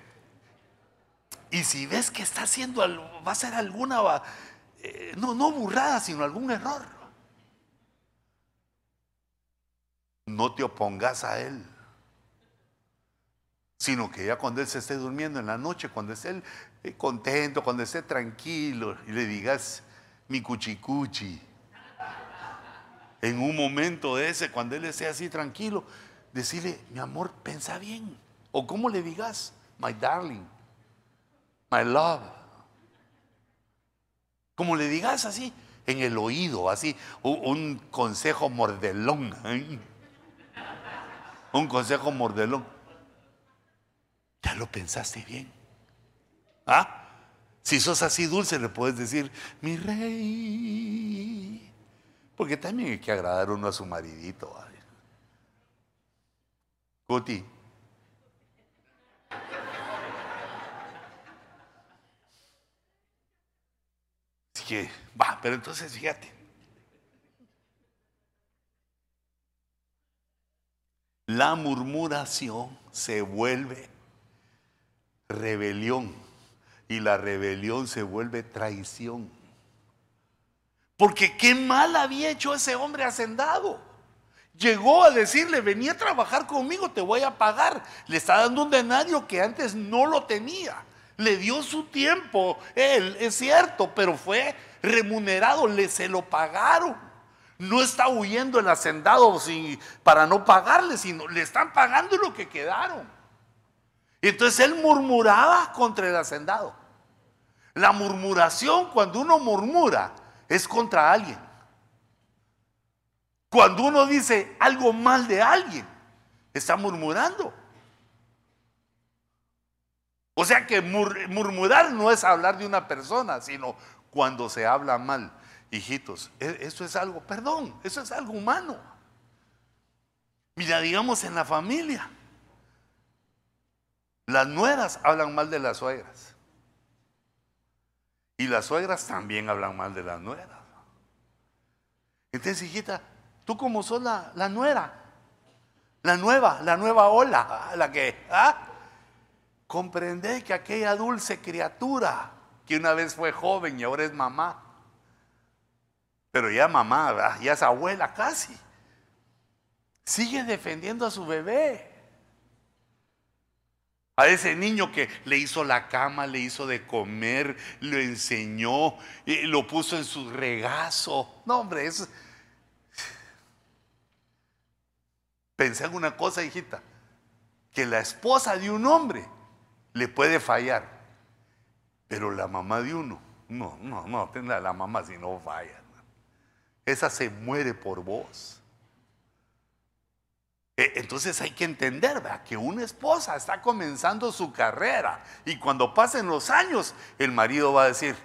Y si ves que está haciendo, va a ser alguna, eh, no, no burrada, sino algún error, no te opongas a él. Sino que ya cuando él se esté durmiendo en la noche, cuando esté él eh, contento, cuando esté tranquilo, y le digas, mi cuchicuchi. En un momento de ese, cuando él esté así tranquilo, decirle, mi amor, pensa bien. O como le digas, my darling, my love. Como le digas así, en el oído, así, un, consejo mordelón. ¿eh? Un consejo mordelón. Ya lo pensaste bien. ¿Ah? Si sos así dulce, le puedes decir, mi rey. Porque también hay que agradar uno a su maridito. Cuti, va, pero entonces fíjate. La murmuración se vuelve rebelión y la rebelión se vuelve traición. Porque qué mal había hecho ese hombre hacendado. Llegó a decirle, vení a trabajar conmigo, te voy a pagar. Le está dando un denario que antes no lo tenía. Le dio su tiempo, él, es cierto, pero fue remunerado, le se lo pagaron. No está huyendo el hacendado sin, para no pagarle, sino le están pagando lo que quedaron. Entonces él murmuraba contra el hacendado. La murmuración, cuando uno murmura, es contra alguien. Cuando uno dice algo mal de alguien, está murmurando. O sea que murmurar no es hablar de una persona, sino cuando se habla mal. Hijitos, e, eso es algo, perdón, eso es algo humano. Mira, digamos en la familia. Las nueras hablan mal de las suegras. Y las suegras también hablan mal de las nueras. Entonces, hijita, tú como sos la, nuera, la nueva, la nueva ola, la que, ¿ah? Comprende que aquella dulce criatura que una vez fue joven y ahora es mamá, pero ya mamá, ya es abuela casi, sigue defendiendo a su bebé. A ese niño que le hizo la cama, le hizo de comer, lo enseñó, y lo puso en su regazo. No, hombre, es... Pensé en una cosa, hijita, que la esposa de un hombre le puede fallar, pero la mamá de uno, no, no, no, tenga la mamá si no falla. Esa se muere por vos. E, entonces hay que entender que una esposa está comenzando su carrera y cuando pasen los años el marido va a decir,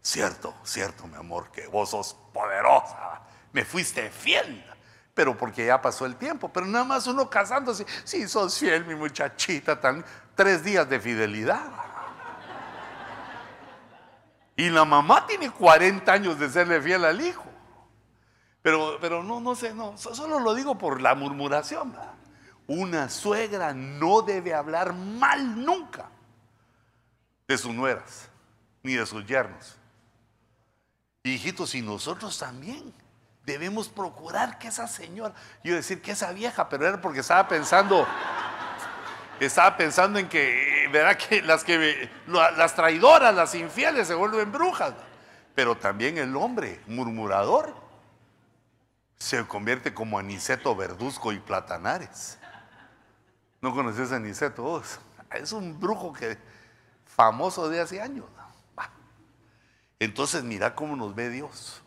cierto, cierto mi amor, que vos sos poderosa, me fuiste fiel, pero porque ya pasó el tiempo, pero nada más uno casándose, sí, sos fiel mi muchachita, tan, tres días de fidelidad. Y la mamá tiene 40 años de serle fiel al hijo. Pero, pero no, no sé, no, solo lo digo por la murmuración. Una suegra no debe hablar mal nunca de sus nueras, ni de sus yernos. Hijitos, y nosotros también debemos procurar que esa señora, yo decir que esa vieja, pero era porque estaba pensando, estaba pensando en que, verá que las que las traidoras, las infieles se vuelven brujas, pero también el hombre murmurador se convierte como Aniceto Verduzco y Platanares. ¿No conoces a Aniceto? es un brujo que famoso de hace años. Entonces mira cómo nos ve Dios.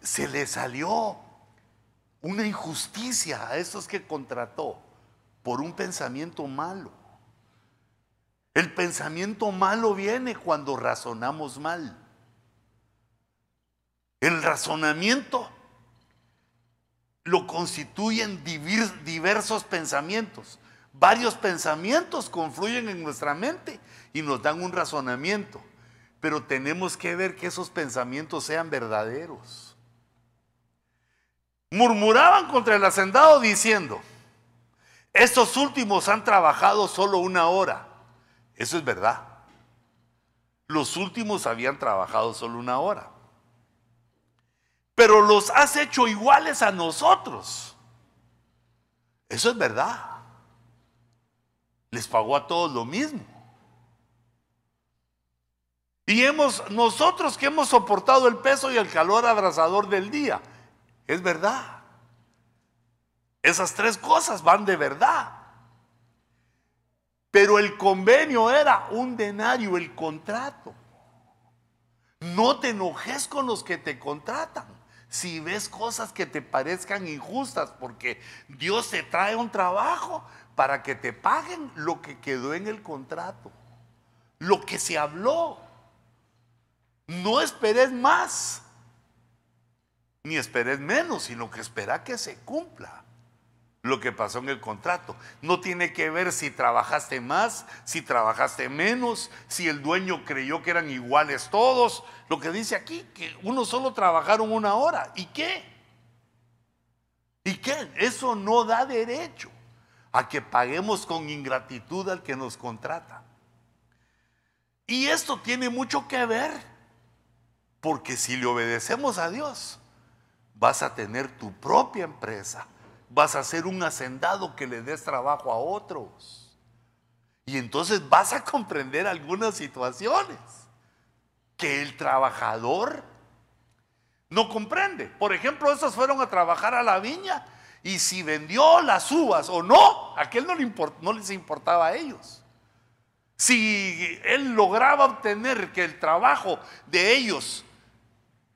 Se le salió una injusticia a estos que contrató por un pensamiento malo. El pensamiento malo viene cuando razonamos mal. El razonamiento lo constituyen diversos pensamientos. Varios pensamientos confluyen en nuestra mente y nos dan un razonamiento. Pero tenemos que ver que esos pensamientos sean verdaderos. Murmuraban contra el hacendado diciendo, estos últimos han trabajado solo una hora. Eso es verdad. Los últimos habían trabajado solo una hora pero los has hecho iguales a nosotros. Eso es verdad. Les pagó a todos lo mismo. Y hemos, nosotros que hemos soportado el peso y el calor abrasador del día, es verdad. Esas tres cosas van de verdad. Pero el convenio era un denario, el contrato. No te enojes con los que te contratan si ves cosas que te parezcan injustas, porque Dios te trae un trabajo para que te paguen lo que quedó en el contrato, lo que se habló. No esperes más, ni esperes menos, sino que espera que se cumpla lo que pasó en el contrato. No tiene que ver si trabajaste más, si trabajaste menos, si el dueño creyó que eran iguales todos. Lo que dice aquí, que uno solo trabajaron una hora. ¿Y qué? ¿Y qué? Eso no da derecho a que paguemos con ingratitud al que nos contrata. Y esto tiene mucho que ver, porque si le obedecemos a Dios, vas a tener tu propia empresa vas a ser un hacendado que le des trabajo a otros. Y entonces vas a comprender algunas situaciones que el trabajador no comprende. Por ejemplo, estos fueron a trabajar a la viña Y si vendió las uvas o no, aquel no, le no les importaba a ellos. Si él lograba obtener que el trabajo de ellos,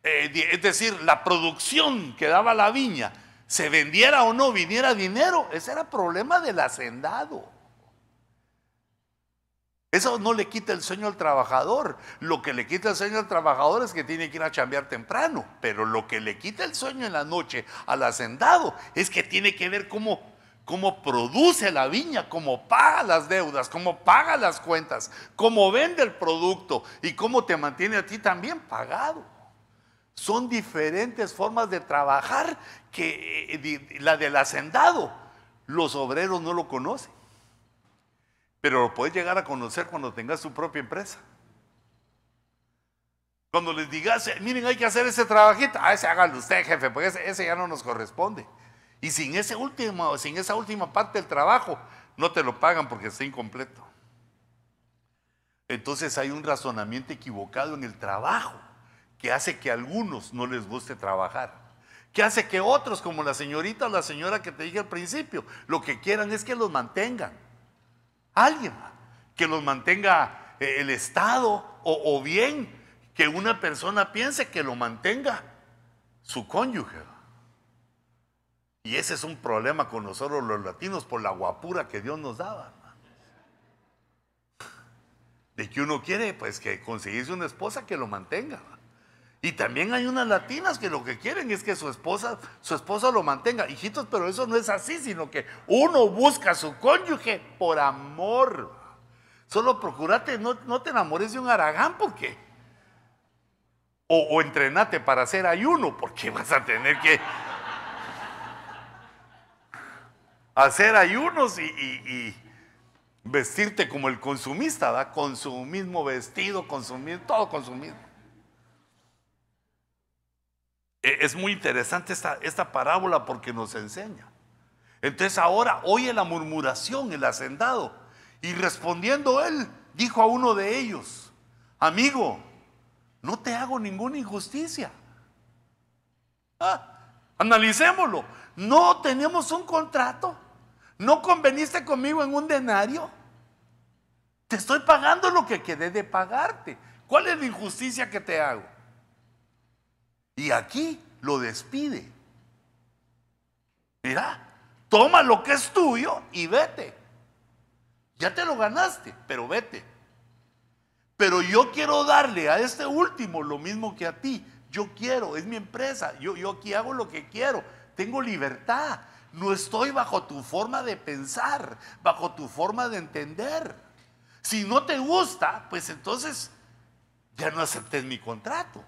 eh, es decir, la producción que daba la viña, se vendiera o no, viniera dinero, ese era problema del hacendado. Eso no le quita el sueño al trabajador. Lo que le quita el sueño al trabajador es que tiene que ir a chambear temprano. Pero lo que le quita el sueño en la noche al hacendado es que tiene que ver cómo, cómo produce la viña, cómo paga las deudas, cómo paga las cuentas, cómo vende el producto y cómo te mantiene a ti también pagado. Son diferentes formas de trabajar que eh, la del hacendado. Los obreros no lo conocen. Pero lo puedes llegar a conocer cuando tengas tu propia empresa. Cuando les digas, miren, hay que hacer ese trabajito, ah, ese hágalo usted, jefe, porque ese, ya no nos corresponde. Y sin, ese último, sin esa última parte del trabajo, no te lo pagan porque está incompleto. Entonces hay un razonamiento equivocado en el trabajo que hace que a algunos no les guste trabajar. Que hace que otros, como la señorita o la señora que te dije al principio, lo que quieran es que los mantengan. Alguien que los mantenga eh, el Estado o, bien que una persona piense que lo mantenga su cónyuge. Y ese es un problema con nosotros los latinos por la guapura que Dios nos daba. De que uno quiere, pues, que conseguirse una esposa que lo mantenga. Y también hay unas latinas que lo que quieren es que su esposa, su esposa lo mantenga. Hijitos, pero eso no es así, sino que uno busca a su cónyuge por amor. Solo procurate, no, no te enamores de un aragán, porque. O, o entrenate para hacer ayuno, porque vas a tener que hacer ayunos y, vestirte como el consumista, ¿verdad? Con su mismo vestido, consumir, todo consumido. E, es muy interesante esta, esta parábola porque nos enseña. Entonces ahora oye la murmuración, el hacendado. Y respondiendo él, dijo a uno de ellos, amigo, no te hago ninguna injusticia. Ah, analicémoslo. No tenemos un contrato. No conveniste conmigo en un denario. Te estoy pagando lo que quedé de pagarte. ¿Cuál es la injusticia que te hago? Y aquí lo despide. Mira, toma lo que es tuyo y vete. Ya te lo ganaste, pero vete. Pero yo quiero darle a este último lo mismo que a ti. Yo quiero, es mi empresa. Yo, yo aquí hago lo que quiero. Tengo libertad. No estoy bajo tu forma de pensar, bajo tu forma de entender. Si no te gusta, pues entonces ya no aceptes mi contrato.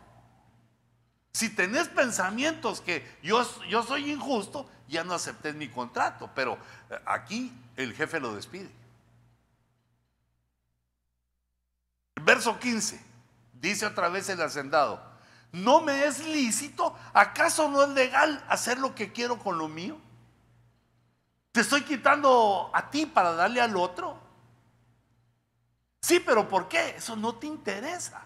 Si tenés pensamientos que yo, yo soy injusto, ya no acepté mi contrato. Pero eh, aquí el jefe lo despide. Verso 15. Dice otra vez el hacendado. ¿No me es lícito? ¿Acaso no es legal hacer lo que quiero con lo mío? ¿Te estoy quitando a ti para darle al otro? Sí, pero ¿por qué? Eso no te interesa.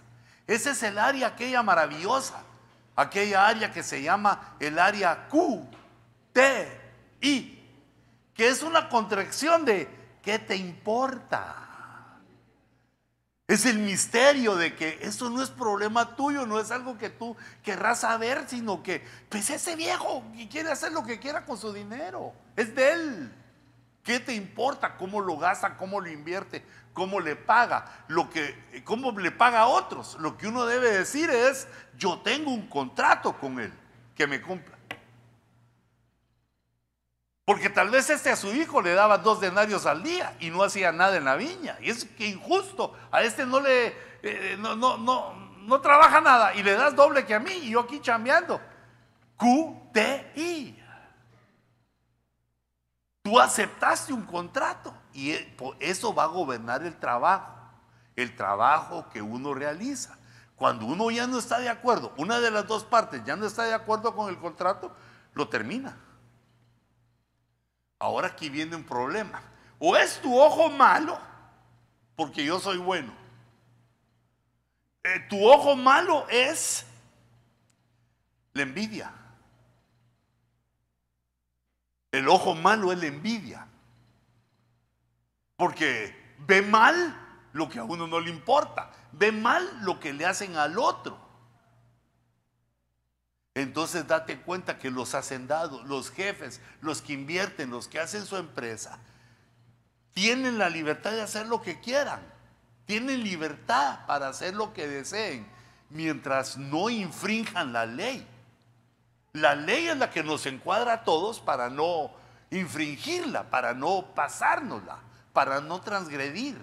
Ese es el área aquella maravillosa aquella área que se llama el área Q, T, I, que es una contracción de ¿qué te importa? Es el misterio de que eso no es problema tuyo, no es algo que tú querrás saber, sino que, pues ese viejo quiere hacer lo que quiera con su dinero, es de él. ¿Qué te importa cómo lo gasta, cómo lo invierte, cómo le paga, lo que, cómo le paga a otros? Lo que uno debe decir es, yo tengo un contrato con él que me cumpla. Porque tal vez este a su hijo le daba dos denarios al día y no hacía nada en la viña. Y es que injusto. A este no le eh, no, no, no, no trabaja nada y le das doble que a mí y yo aquí chambeando. QTI. Tú aceptaste un contrato y e, eso va a gobernar el trabajo, el trabajo que uno realiza. Cuando uno ya no está de acuerdo, una de las dos partes ya no está de acuerdo con el contrato, lo termina. Ahora aquí viene un problema. O es tu ojo malo, porque yo soy bueno. Eh, tu ojo malo es la envidia. El ojo malo es la envidia. Porque ve mal lo que a uno no le importa. Ve mal lo que le hacen al otro. Entonces date cuenta que los hacendados, los jefes, los que invierten, los que hacen su empresa, tienen la libertad de hacer lo que quieran. Tienen libertad para hacer lo que deseen mientras no infrinjan la ley. La ley es la que nos encuadra a todos para no infringirla, para no pasárnosla, para no transgredir.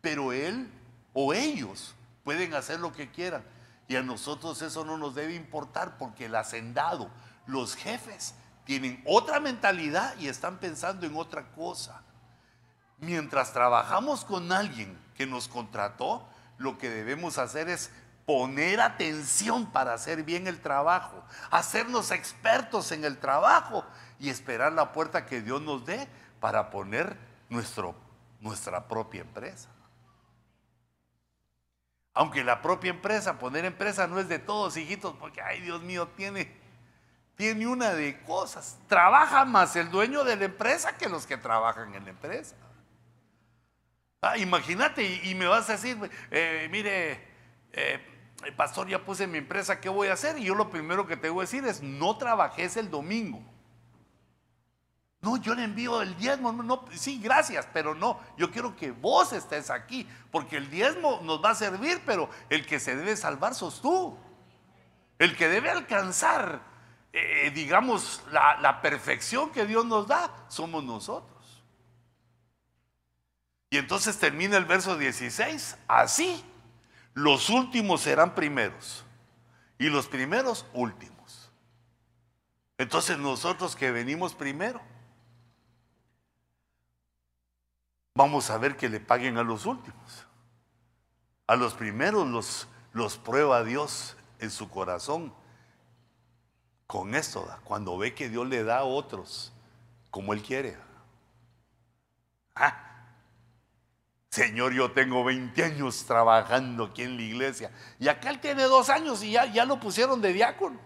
Pero él o ellos pueden hacer lo que quieran. Y a nosotros eso no nos debe importar porque el hacendado, los jefes, tienen otra mentalidad y están pensando en otra cosa. Mientras trabajamos con alguien que nos contrató, lo que debemos hacer es poner atención para hacer bien el trabajo, hacernos expertos en el trabajo y esperar la puerta que Dios nos dé para poner nuestro, nuestra propia empresa. Aunque la propia empresa, poner empresa no es de todos, hijitos, porque, ay Dios mío, tiene, tiene una de cosas. Trabaja más el dueño de la empresa que los que trabajan en la empresa. Ah, imagínate, y, me vas a decir, eh, mire, eh, pastor, ya puse mi empresa, ¿qué voy a hacer? Y yo lo primero que te voy a decir es, no trabajes el domingo. No, yo le envío el diezmo. No, sí, gracias, pero no. Yo quiero que vos estés aquí, porque el diezmo nos va a servir, pero el que se debe salvar sos tú. El que debe alcanzar, eh, digamos, la perfección que Dios nos da, somos nosotros. Y entonces termina el verso 16, así, los últimos serán primeros y los primeros últimos. Entonces nosotros que venimos primero, vamos a ver que le paguen a los últimos. A los primeros los, los prueba Dios en su corazón. Con esto, cuando ve que Dios le da a otros como Él quiere. Ah, Señor, yo tengo 20 años trabajando aquí en la iglesia. Y acá Él tiene dos años y ya, ya lo pusieron de diácono.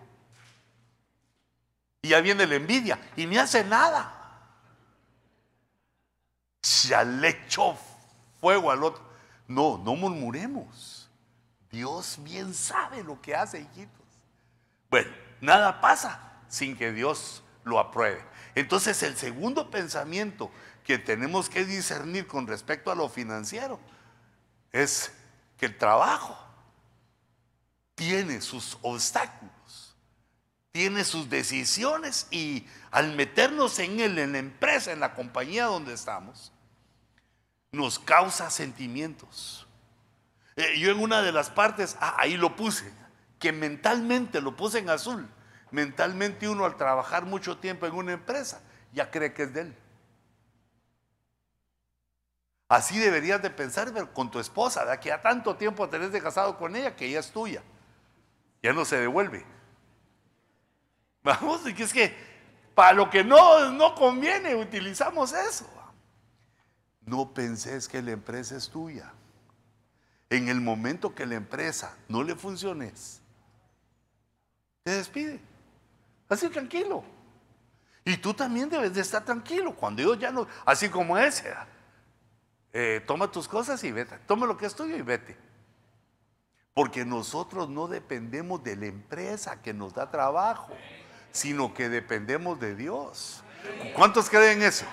Y ya viene la envidia y ni hace nada ya le echó fuego al otro. No, no murmuremos. Dios bien sabe lo que hace, hijitos. Bueno, nada pasa sin que Dios lo apruebe. Entonces el segundo pensamiento que tenemos que discernir con respecto a lo financiero es que el trabajo tiene sus obstáculos, tiene sus decisiones y al meternos en él, en la empresa, en la compañía donde estamos, nos causa sentimientos. Eh, yo en una de las partes, ah, ahí lo puse, que mentalmente lo puse en azul. Mentalmente uno al trabajar mucho tiempo en una empresa ya cree que es de él. Así deberías de pensar con tu esposa, de que ya tanto tiempo tenés de casado con ella que ella es tuya. Ya no se devuelve. Vamos, y que es que para lo que no, no conviene utilizamos eso. No penses que la empresa es tuya. En el momento que la empresa no le funcione, te despide. Así tranquilo. Y tú también debes de estar tranquilo. Cuando yo ya no, así como ese, eh, toma tus cosas y vete. Toma lo que es tuyo y vete. Porque nosotros no dependemos de la empresa que nos da trabajo, sino que dependemos de Dios. ¿Cuántos creen eso?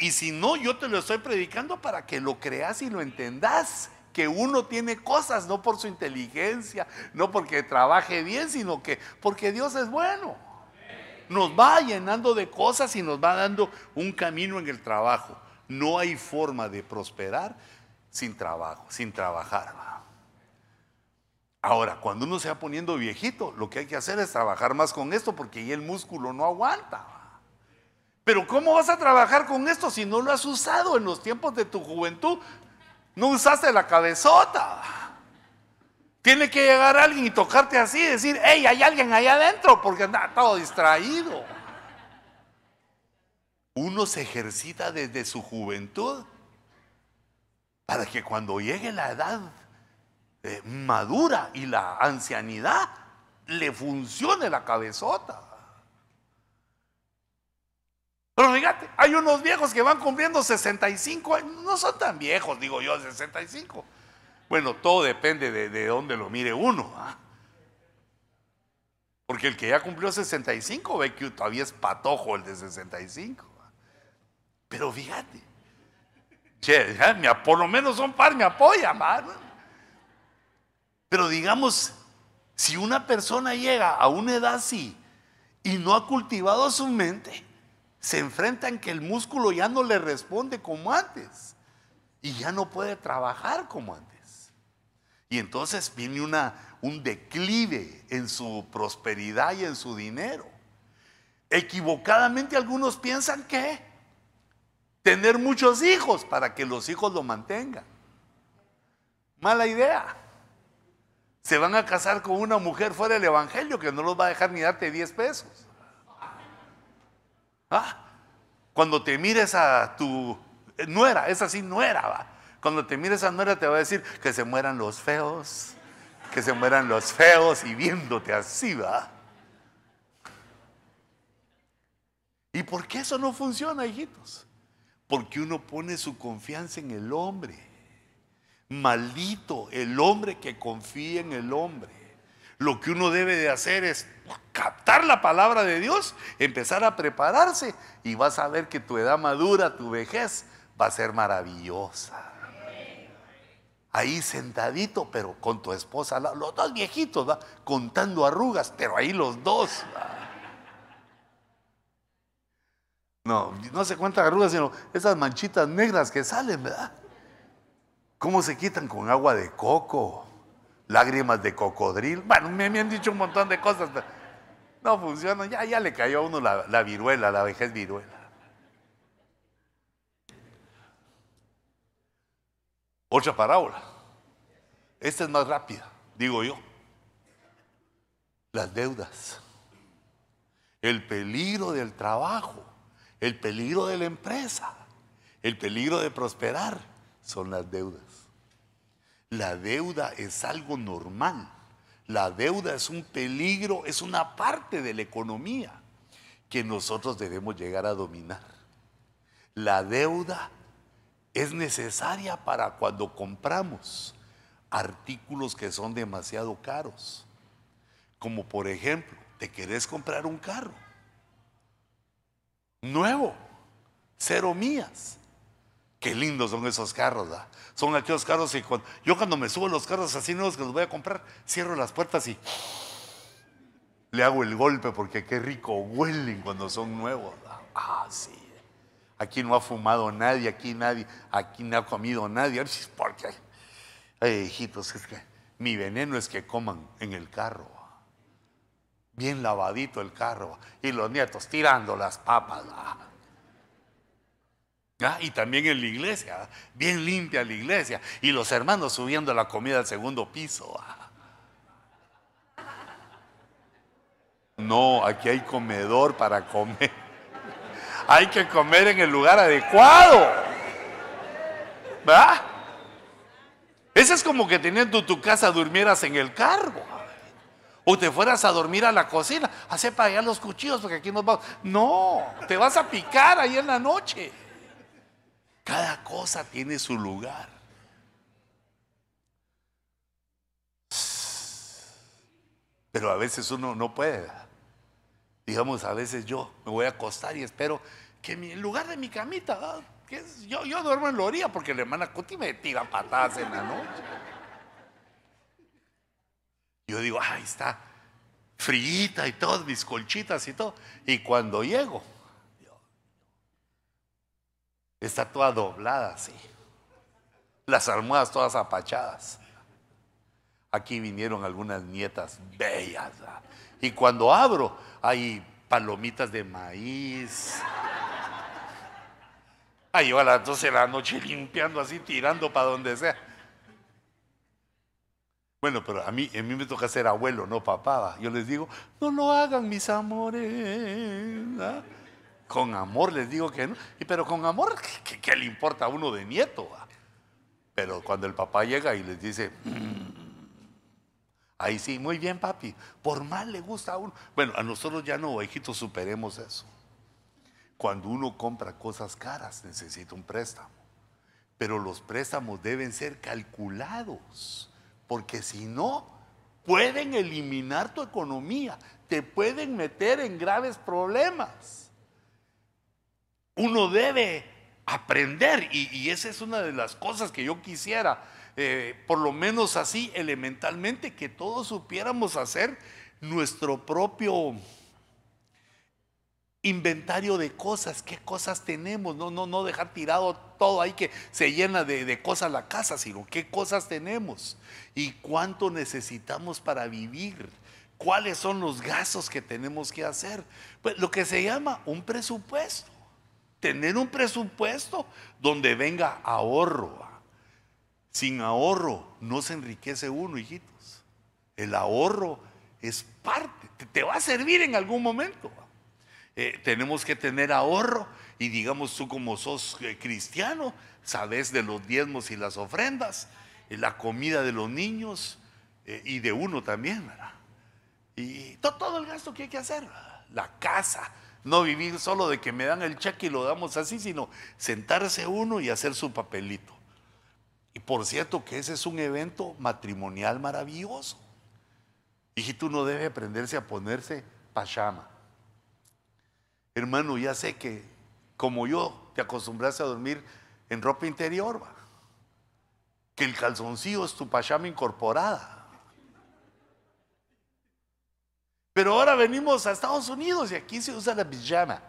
Y, si no, yo te lo estoy predicando para que lo creas y lo entendas que uno tiene cosas no por su inteligencia, no porque trabaje bien, sino que porque Dios es bueno. Nos va llenando de cosas y nos va dando un camino en el trabajo. No hay forma de prosperar sin trabajo, sin trabajar. Ahora, cuando uno se va poniendo viejito, lo que hay que hacer es trabajar más con esto porque ya el músculo no aguanta. Pero ¿cómo vas a trabajar con esto si no lo has usado en los tiempos de tu juventud? No usaste la cabezota. Tiene que llegar alguien y tocarte así y decir, hey, hay alguien allá adentro porque anda todo distraído. Uno se ejercita desde su juventud para que cuando llegue la edad eh, madura y la ancianidad, le funcione la cabezota. Pero fíjate, hay unos viejos que van cumpliendo 65 años, no son tan viejos, digo yo, 65. Bueno, todo depende de, dónde lo mire uno. ¿ah? Porque el que ya cumplió 65 ve que todavía es patojo el de 65. Pero fíjate, por lo menos un par me apoyan. Pero digamos, si una persona llega a una edad así y no ha cultivado su mente, se enfrenta en que el músculo ya no le responde como antes y ya no puede trabajar como antes. Y entonces viene una, un declive en su prosperidad y en su dinero. Equivocadamente algunos piensan que tener muchos hijos para que los hijos lo mantengan. Mala idea. Se van a casar con una mujer fuera del Evangelio que no los va a dejar ni darte 10 pesos. ¿Ah? Cuando te mires a tu nuera, es así nuera, va. Cuando te mires a nuera te va a decir que se mueran los feos, que se mueran los feos y viéndote así, va. ¿Y por qué eso no funciona, hijitos? Porque uno pone su confianza en el hombre. Maldito el hombre que confía en el hombre lo que uno debe de hacer es captar la palabra de Dios, empezar a prepararse y vas a ver que tu edad madura, tu vejez, va a ser maravillosa. Ahí sentadito, pero con tu esposa, los dos viejitos, ¿va? contando arrugas, pero ahí los dos. No, no se cuentan arrugas, sino esas manchitas negras que salen, ¿verdad? ¿Cómo se quitan con agua de coco? lágrimas de cocodrilo. Bueno, me, han dicho un montón de cosas, pero no funciona. Ya, ya le cayó a uno la viruela, la vejez viruela. Otra parábola. Esta es más rápida, digo yo. Las deudas. El peligro del trabajo. El peligro de la empresa. El peligro de prosperar son las deudas. La deuda es algo normal. La deuda es un peligro, es una parte de la economía que nosotros debemos llegar a dominar. La deuda es necesaria para cuando compramos artículos que son demasiado caros. Como por ejemplo, te querés comprar un carro nuevo, cero mías. Qué lindos son esos carros, Son aquellos carros que cuando, yo cuando me subo los carros así nuevos que los voy a comprar, cierro las puertas y le hago el golpe porque qué rico huelen cuando son nuevos. Ah, sí. Aquí no ha fumado nadie, aquí nadie, aquí no ha comido nadie. Porque, ay, hijitos, mi veneno es que coman en el carro. Bien lavadito el carro. Y los nietos tirando las papas. ¿Ah? Y también en la iglesia, ¿ah? bien limpia la iglesia. Y los hermanos subiendo la comida al segundo piso. ¿ah? No, aquí hay comedor para comer. Hay que comer en el lugar adecuado. ¿Verdad? Ese es como que teniendo tu casa durmieras en el cargo. O te fueras a dormir a la cocina. Hace para allá los cuchillos porque aquí nos vamos. No, te vas a picar ahí en la noche. Cada cosa tiene su lugar. Pero a veces uno no puede. Digamos, a veces yo me voy a acostar y espero que en lugar de mi camita, que yo, yo duermo en la orilla porque la hermana Cuti me tira patadas en la noche. Yo digo, ahí está, frita y todas mis colchitas y todo. Y cuando llego, está toda doblada así. Las almohadas todas apachadas. Aquí vinieron algunas nietas bellas. Y cuando abro, hay palomitas de maíz. Ahí yo a las 12 de la noche limpiando así, tirando para donde sea. Bueno, pero a mí, a mí me toca ser abuelo, no papá. Yo les digo, no lo hagan, mis amores. Con amor les digo que no. Pero con amor, ¿qué, le importa a uno de nieto? Pero cuando el papá llega y les dice, mm, ahí sí, muy bien papi, por mal le gusta a uno. Bueno, a nosotros ya no, hijitos, superemos eso. Cuando uno compra cosas caras necesita un préstamo. Pero los préstamos deben ser calculados, porque si no, pueden eliminar tu economía, te pueden meter en graves problemas. Uno debe aprender, y, esa es una de las cosas que yo quisiera, eh, por lo menos así elementalmente, que todos supiéramos hacer nuestro propio inventario de cosas, qué cosas tenemos, no, no, no dejar tirado todo ahí que se llena de, de, cosas la casa, sino qué cosas tenemos y cuánto necesitamos para vivir, cuáles son los gastos que tenemos que hacer. Pues lo que se llama un presupuesto, tener un presupuesto donde venga ahorro. Sin ahorro no se enriquece uno, hijitos. El ahorro es parte, te va a servir en algún momento. Eh, tenemos que tener ahorro y digamos tú como sos eh, cristiano, sabes de los diezmos y las ofrendas, eh, la comida de los niños y de uno también, ¿verdad? Y todo, el gasto que hay que hacer, la casa, no vivir solo de que me dan el cheque y lo damos así, sino sentarse uno y hacer su papelito. Y por cierto que ese es un evento matrimonial maravilloso. Hijito, uno debe aprenderse a ponerse pachama. Hermano, ya sé que como yo te acostumbraste a dormir en ropa interior, que el calzoncillo es tu pachama incorporada. Pero ahora venimos a Estados Unidos y aquí se usa la pijama.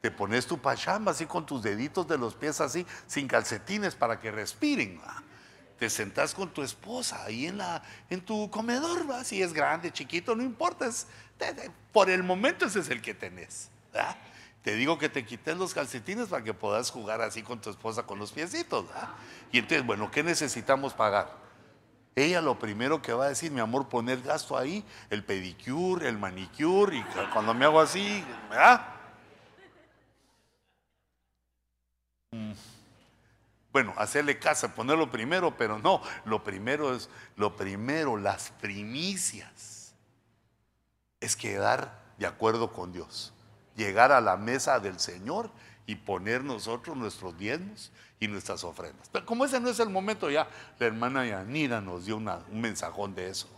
Te pones tu pachama así con tus deditos de los pies así, sin calcetines para que respiren. Te sentás con tu esposa ahí en, la, en tu comedor, si es grande, chiquito, no importa. por el momento ese es el que tenés. Te digo que te quites los calcetines para que puedas jugar así con tu esposa con los piecitos. Y entonces, bueno, ¿qué necesitamos pagar? Ella lo primero que va a decir, mi amor, poner gasto ahí, el pedicure, el manicure, y cuando me hago así, ¿verdad? Mm. Bueno, hacerle casa, ponerlo primero, pero no, lo primero es, lo primero, las primicias, es quedar de acuerdo con Dios llegar a la mesa del Señor y poner nosotros nuestros diezmos y nuestras ofrendas. Pero como ese no es el momento, ya la hermana Yanira nos dio un mensajón de eso.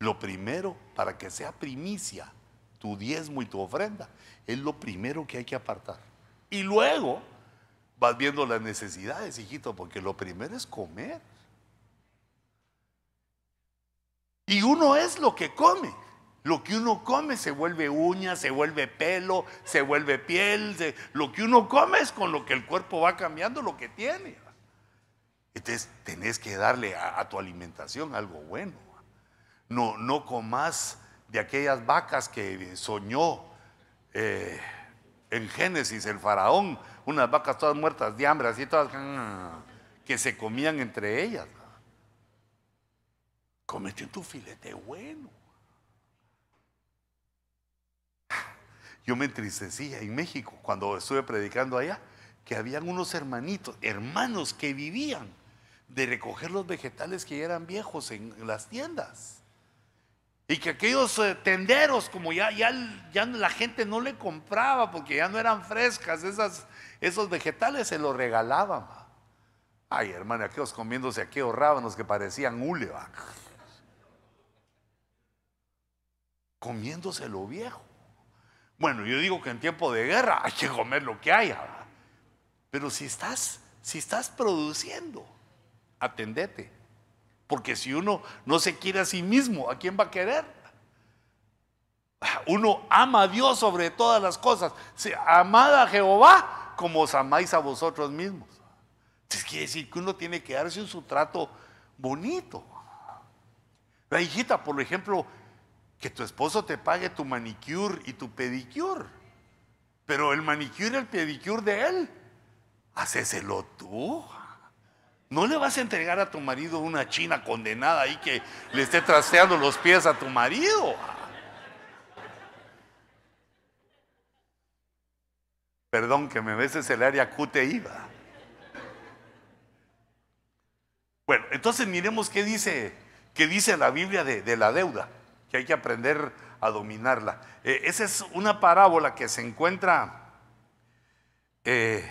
Lo primero, para que sea primicia, tu diezmo y tu ofrenda, es lo primero que hay que apartar. Y luego vas viendo las necesidades, hijito, porque lo primero es comer. Y uno es lo que come. Lo que uno come se vuelve uña, se vuelve pelo, se vuelve piel. lo que uno come es con lo que el cuerpo va cambiando lo que tiene. Entonces tenés que darle a, tu alimentación algo bueno. No, no comas de aquellas vacas que soñó eh, en Génesis el faraón, unas vacas todas muertas de hambre, así todas que se comían entre ellas. Comete tu filete bueno. Yo me entristecía en México cuando estuve predicando allá, que habían unos hermanitos, hermanos que vivían de recoger los vegetales que ya eran viejos en, las tiendas. Y que aquellos eh, tenderos, como ya, ya, ya, la gente no le compraba porque ya no eran frescas, esas, esos vegetales se los regalaban. Ay, hermano, aquellos comiéndose aquellos rábanos que parecían hule comiéndose lo viejo. Bueno, yo digo que en tiempo de guerra hay que comer lo que haya. Pero si estás, si estás produciendo, atendete. Porque si uno no se quiere a sí mismo, ¿a quién va a querer? Uno ama a Dios sobre todas las cosas. Amad a Jehová como os amáis a vosotros mismos. Entonces quiere decir que uno tiene que darse un su trato bonito. La hijita, por ejemplo, que tu esposo te pague tu manicure y tu pedicure. Pero el manicure y el pedicure de él, hacéselo tú. No le vas a entregar a tu marido una china condenada ahí que le esté trasteando los pies a tu marido. Perdón que me beses el área QTI. Bueno, entonces miremos qué dice, qué dice la Biblia de la deuda que hay que aprender a dominarla. Eh, esa es una parábola que se encuentra eh,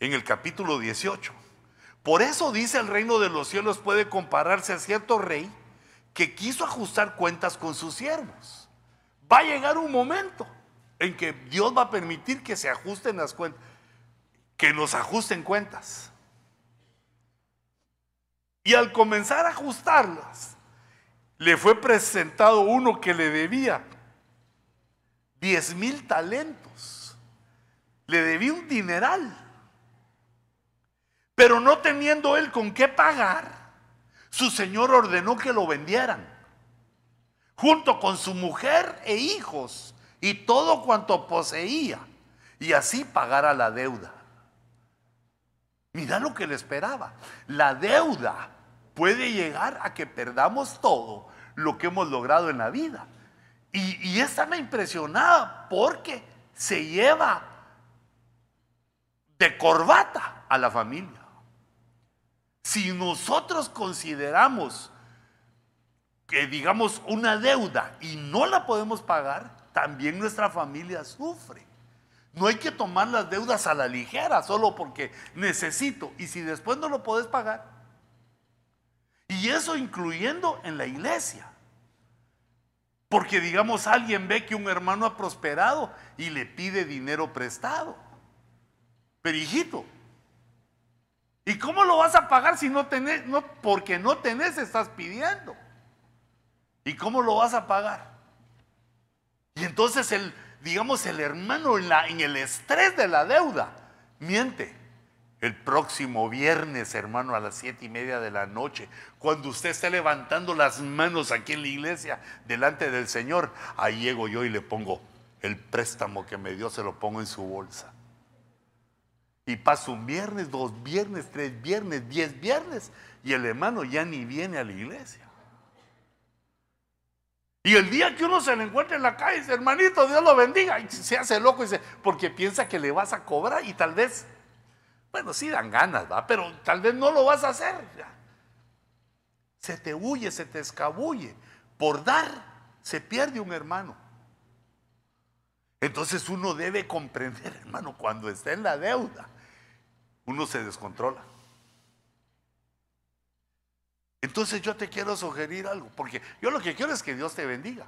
en el capítulo 18. Por eso dice el reino de los cielos puede compararse a cierto rey que quiso ajustar cuentas con sus siervos. Va a llegar un momento en que Dios va a permitir que se ajusten las cuentas, que nos ajusten cuentas. Y al comenzar a ajustarlas, le fue presentado uno que le debía 10 mil talentos. Le debía un dineral. Pero no teniendo él con qué pagar, su señor ordenó que lo vendieran, junto con su mujer e hijos y todo cuanto poseía, y así pagara la deuda. Mira lo que le esperaba. La deuda puede llegar a que perdamos todo lo que hemos logrado en la vida. Y, y esta me impresionaba porque se lleva de corbata a la familia. Si nosotros consideramos que digamos una deuda y no la podemos pagar, también nuestra familia sufre. No hay que tomar las deudas a la ligera solo porque necesito. Y si después no lo puedes pagar. Y eso incluyendo en la iglesia. Porque digamos alguien ve que un hermano ha prosperado y le pide dinero prestado. Pero hijito, ¿y cómo lo vas a pagar si no tenés? No, porque no tenés, estás pidiendo. ¿Y cómo lo vas a pagar? Y entonces el, digamos, el hermano en, la, en el estrés de la deuda, miente. El próximo viernes, hermano, a las siete y media de la noche, cuando usted esté levantando las manos aquí en la iglesia delante del Señor, ahí llego yo y le pongo el préstamo que me dio, se lo pongo en su bolsa. Y paso un viernes, dos viernes, tres viernes, diez viernes, y el hermano ya ni viene a la iglesia. Y el día que uno se le encuentra en la calle, dice, hermanito, Dios lo bendiga. Y se hace loco, dice, porque piensa que le vas a cobrar y tal vez, bueno, sí dan ganas, ¿va? Pero tal vez no lo vas a hacer. Se te huye, se te escabulle. Por dar, se pierde un hermano. Entonces uno debe comprender, hermano, cuando está en la deuda, uno se descontrola. Entonces yo te quiero sugerir algo, porque yo lo que quiero es que Dios te bendiga.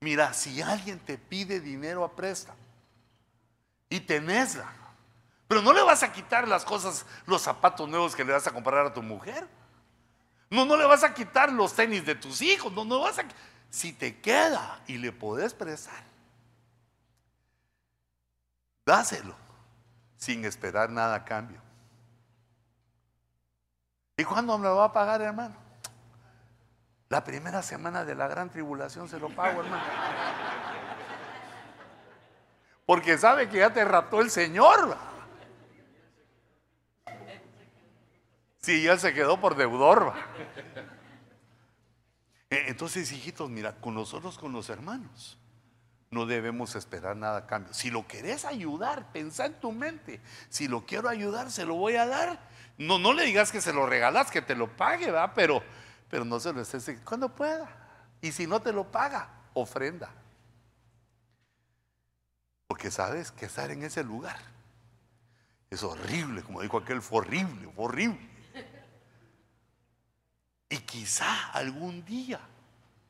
Mira, si alguien te pide dinero a presta y tenésla, pero no le vas a quitar las cosas, los zapatos nuevos que le vas a comprar a tu mujer. No, no le vas a quitar los tenis de tus hijos. No, no vas a. Si te queda y le podés prestar, dáselo sin esperar nada a cambio. ¿Y cuándo me lo va a pagar, hermano? La primera semana de la gran tribulación se lo pago, hermano. Porque sabe que ya te raptó el Señor. Sí, ya se quedó por deudor. E, entonces, hijitos, mira, con nosotros, con los hermanos, no debemos esperar nada a cambio. Si lo querés ayudar, pensá en tu mente. Si lo quiero ayudar, se lo voy a dar no, no le digas que se lo regalas, que te lo pague, ¿va? Pero, pero no se lo estés cuando pueda. Y si no te lo paga, ofrenda. Porque sabes que estar en ese lugar es horrible, como dijo aquel, fue horrible, fue horrible. Y quizá algún día,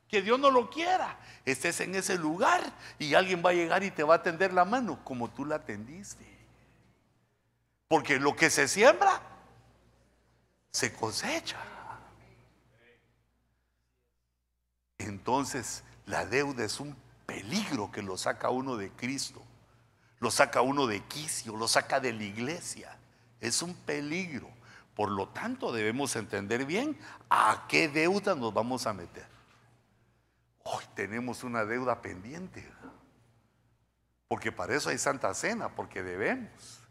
que Dios no lo quiera, estés en ese lugar y alguien va a llegar y te va a tender la mano como tú la tendiste. Porque lo que se siembra, se cosecha. Entonces, la deuda es un peligro que lo saca uno de Cristo, lo saca uno de quicio, lo saca de la iglesia. Es un peligro. Por lo tanto, debemos entender bien a qué deuda nos vamos a meter. Hoy tenemos una deuda pendiente. Porque para eso hay Santa Cena, porque debemos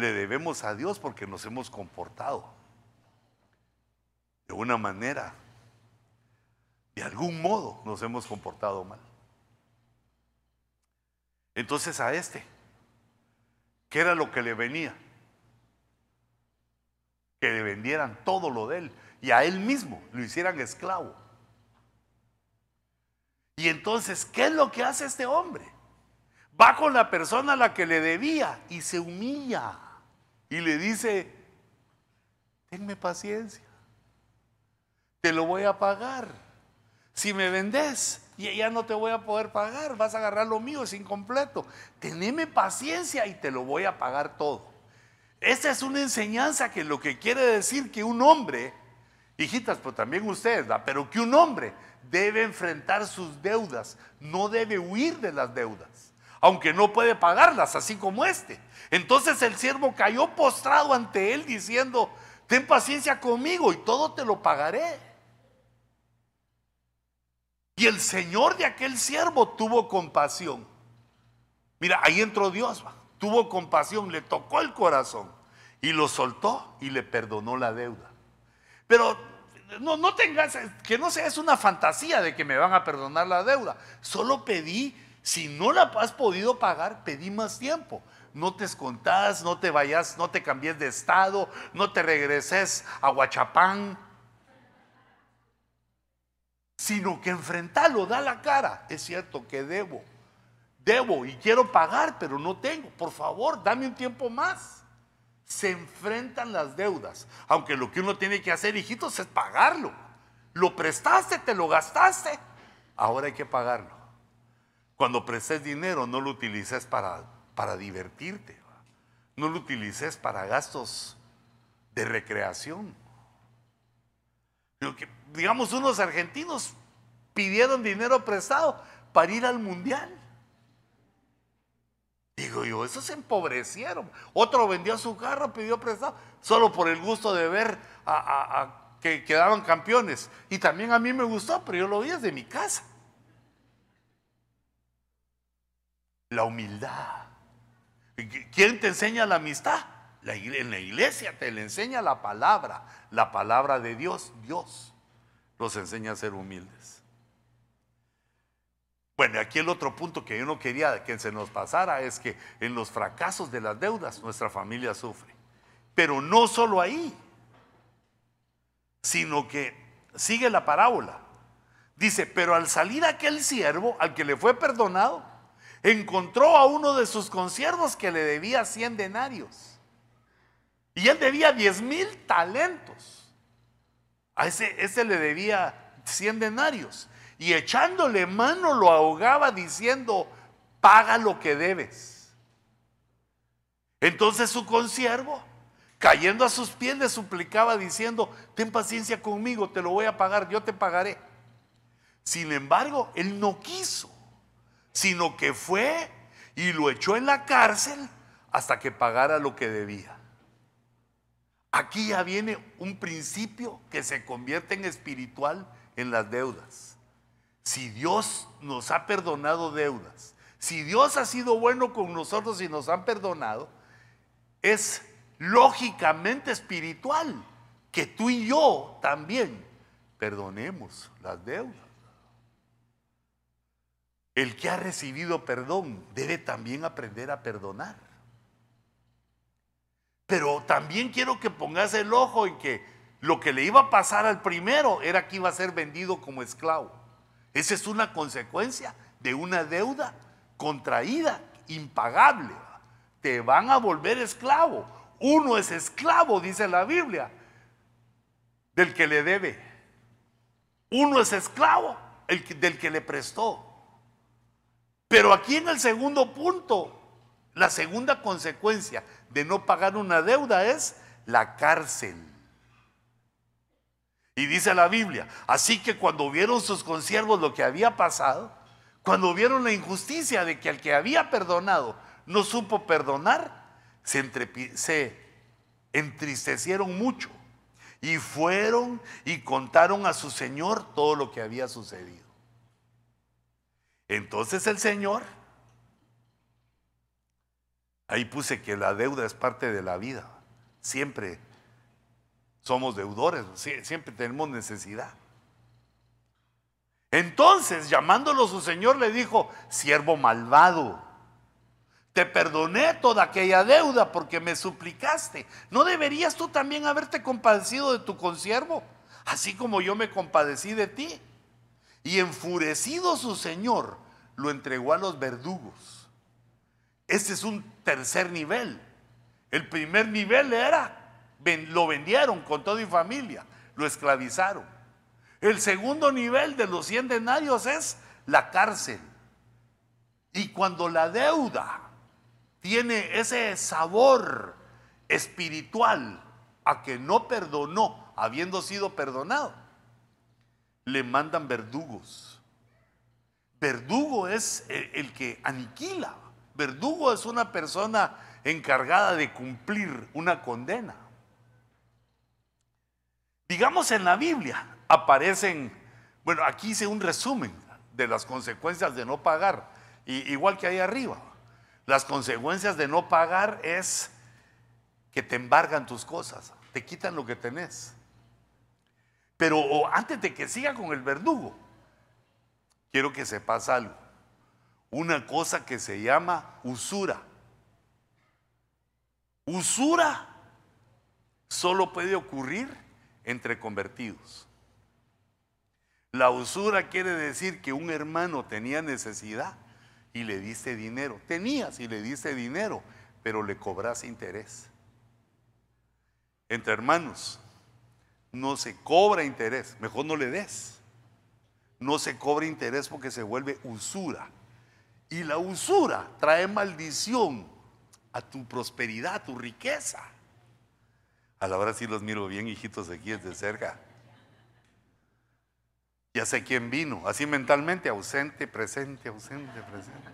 le debemos a Dios porque nos hemos comportado de una manera, de algún modo nos hemos comportado mal. Entonces a este, ¿qué era lo que le venía? Que le vendieran todo lo de él y a él mismo lo hicieran esclavo. Y entonces, ¿qué es lo que hace este hombre? Va con la persona a la que le debía y se humilla y le dice, tenme paciencia, te lo voy a pagar. Si me vendes, ya no te voy a poder pagar, vas a agarrar lo mío, es incompleto. Teneme paciencia y te lo voy a pagar todo. Esta es una enseñanza que lo que quiere decir que un hombre, hijitas, pues también ustedes, pero que un hombre debe enfrentar sus deudas, no debe huir de las deudas, aunque no puede pagarlas, así como este. Entonces el siervo cayó postrado ante él diciendo, ten paciencia conmigo y todo te lo pagaré. Y el Señor de aquel siervo tuvo compasión. Mira, ahí entró Dios, tuvo compasión, le tocó el corazón y lo soltó y le perdonó la deuda. Pero no, no tengas, que no sea es una fantasía de que me van a perdonar la deuda. Solo pedí, si no la has podido pagar, pedí más tiempo. No te escontás, no te vayas, no te cambies de estado, no te regreses a Huachapán, sino que enfrentarlo, da la cara. Es cierto que debo, debo y quiero pagar, pero no tengo. Por favor, dame un tiempo más se enfrentan las deudas. Aunque lo que uno tiene que hacer, hijitos, es pagarlo. Lo prestaste, te lo gastaste. Ahora hay que pagarlo. Cuando prestes dinero, no lo utilices para, para divertirte. No lo utilices para gastos de recreación. digamos, unos argentinos pidieron dinero prestado para ir al mundial. Digo yo, esos se empobrecieron. Otro vendió su carro, pidió prestado, solo por el gusto de ver a, que quedaban campeones. Y también a mí me gustó, pero yo lo vi desde mi casa. La humildad. ¿Quién te enseña la amistad? La, en la iglesia te le enseña la palabra, la palabra de Dios. Dios los enseña a ser humildes. Bueno, aquí el otro punto que yo no quería que se nos pasara es que en los fracasos de las deudas nuestra familia sufre. Pero no solo ahí, sino que sigue la parábola. Dice, pero al salir aquel siervo, al que le fue perdonado, encontró a uno de sus consiervos que le debía 100 denarios. Y él debía 10 mil talentos. A ese, ese le debía 100 denarios y echándole mano lo ahogaba diciendo, paga lo que debes. Entonces su consiervo, cayendo a sus pies, le suplicaba diciendo, ten paciencia conmigo, te lo voy a pagar, yo te pagaré. Sin embargo, él no quiso, sino que fue y lo echó en la cárcel hasta que pagara lo que debía. Aquí ya viene un principio que se convierte en espiritual en las deudas si Dios nos ha perdonado deudas, si Dios ha sido bueno con nosotros y nos han perdonado, es lógicamente espiritual que tú y yo también perdonemos las deudas. El que ha recibido perdón debe también aprender a perdonar. Pero también quiero que pongas el ojo en que lo que le iba a pasar al primero era que iba a ser vendido como esclavo. Esa es una consecuencia de una deuda contraída, impagable. Te van a volver esclavo. Uno es esclavo, dice la Biblia, del que le debe. Uno es esclavo del que le prestó. Pero aquí en el segundo punto, la segunda consecuencia de no pagar una deuda es la cárcel. Y dice la Biblia, así que cuando vieron sus consiervos lo que había pasado, cuando vieron la injusticia de que al que había perdonado no supo perdonar, se, se entristecieron mucho y fueron y contaron a su Señor todo lo que había sucedido. Entonces el Señor, ahí puse que la deuda es parte de la vida, siempre somos deudores, siempre tenemos necesidad. Entonces, llamándolo su Señor, le dijo, siervo malvado, te perdoné toda aquella deuda porque me suplicaste. ¿No deberías tú también haberte compadecido de tu consiervo, así como yo me compadecí de ti? Y enfurecido su señor, lo entregó a los verdugos. Este es un tercer nivel. El primer nivel era, lo vendieron con todo y familia, lo esclavizaron. El segundo nivel de los 100 denarios es la cárcel. Y cuando la deuda tiene ese sabor espiritual a que no perdonó habiendo sido perdonado, le mandan verdugos. Verdugo es el, que aniquila. Verdugo es una persona encargada de cumplir una condena. Digamos en la Biblia aparecen, bueno, aquí hice un resumen de las consecuencias de no pagar, igual que ahí arriba. Las consecuencias de no pagar es que te embargan tus cosas, te quitan lo que tenés. Pero antes de que siga con el verdugo, quiero que sepas algo. Una cosa que se llama usura. Usura solo puede ocurrir entre convertidos. La usura quiere decir que un hermano tenía necesidad y le diste dinero. Tenías y le diste dinero, pero le cobras interés. Entre hermanos, no se cobra interés, mejor no le des. No se cobra interés porque se vuelve usura. Y la usura trae maldición a tu prosperidad, a tu riqueza. A la hora sí los miro bien, hijitos, aquí desde cerca. Ya sé quién vino, así mentalmente, ausente, presente, ausente, presente.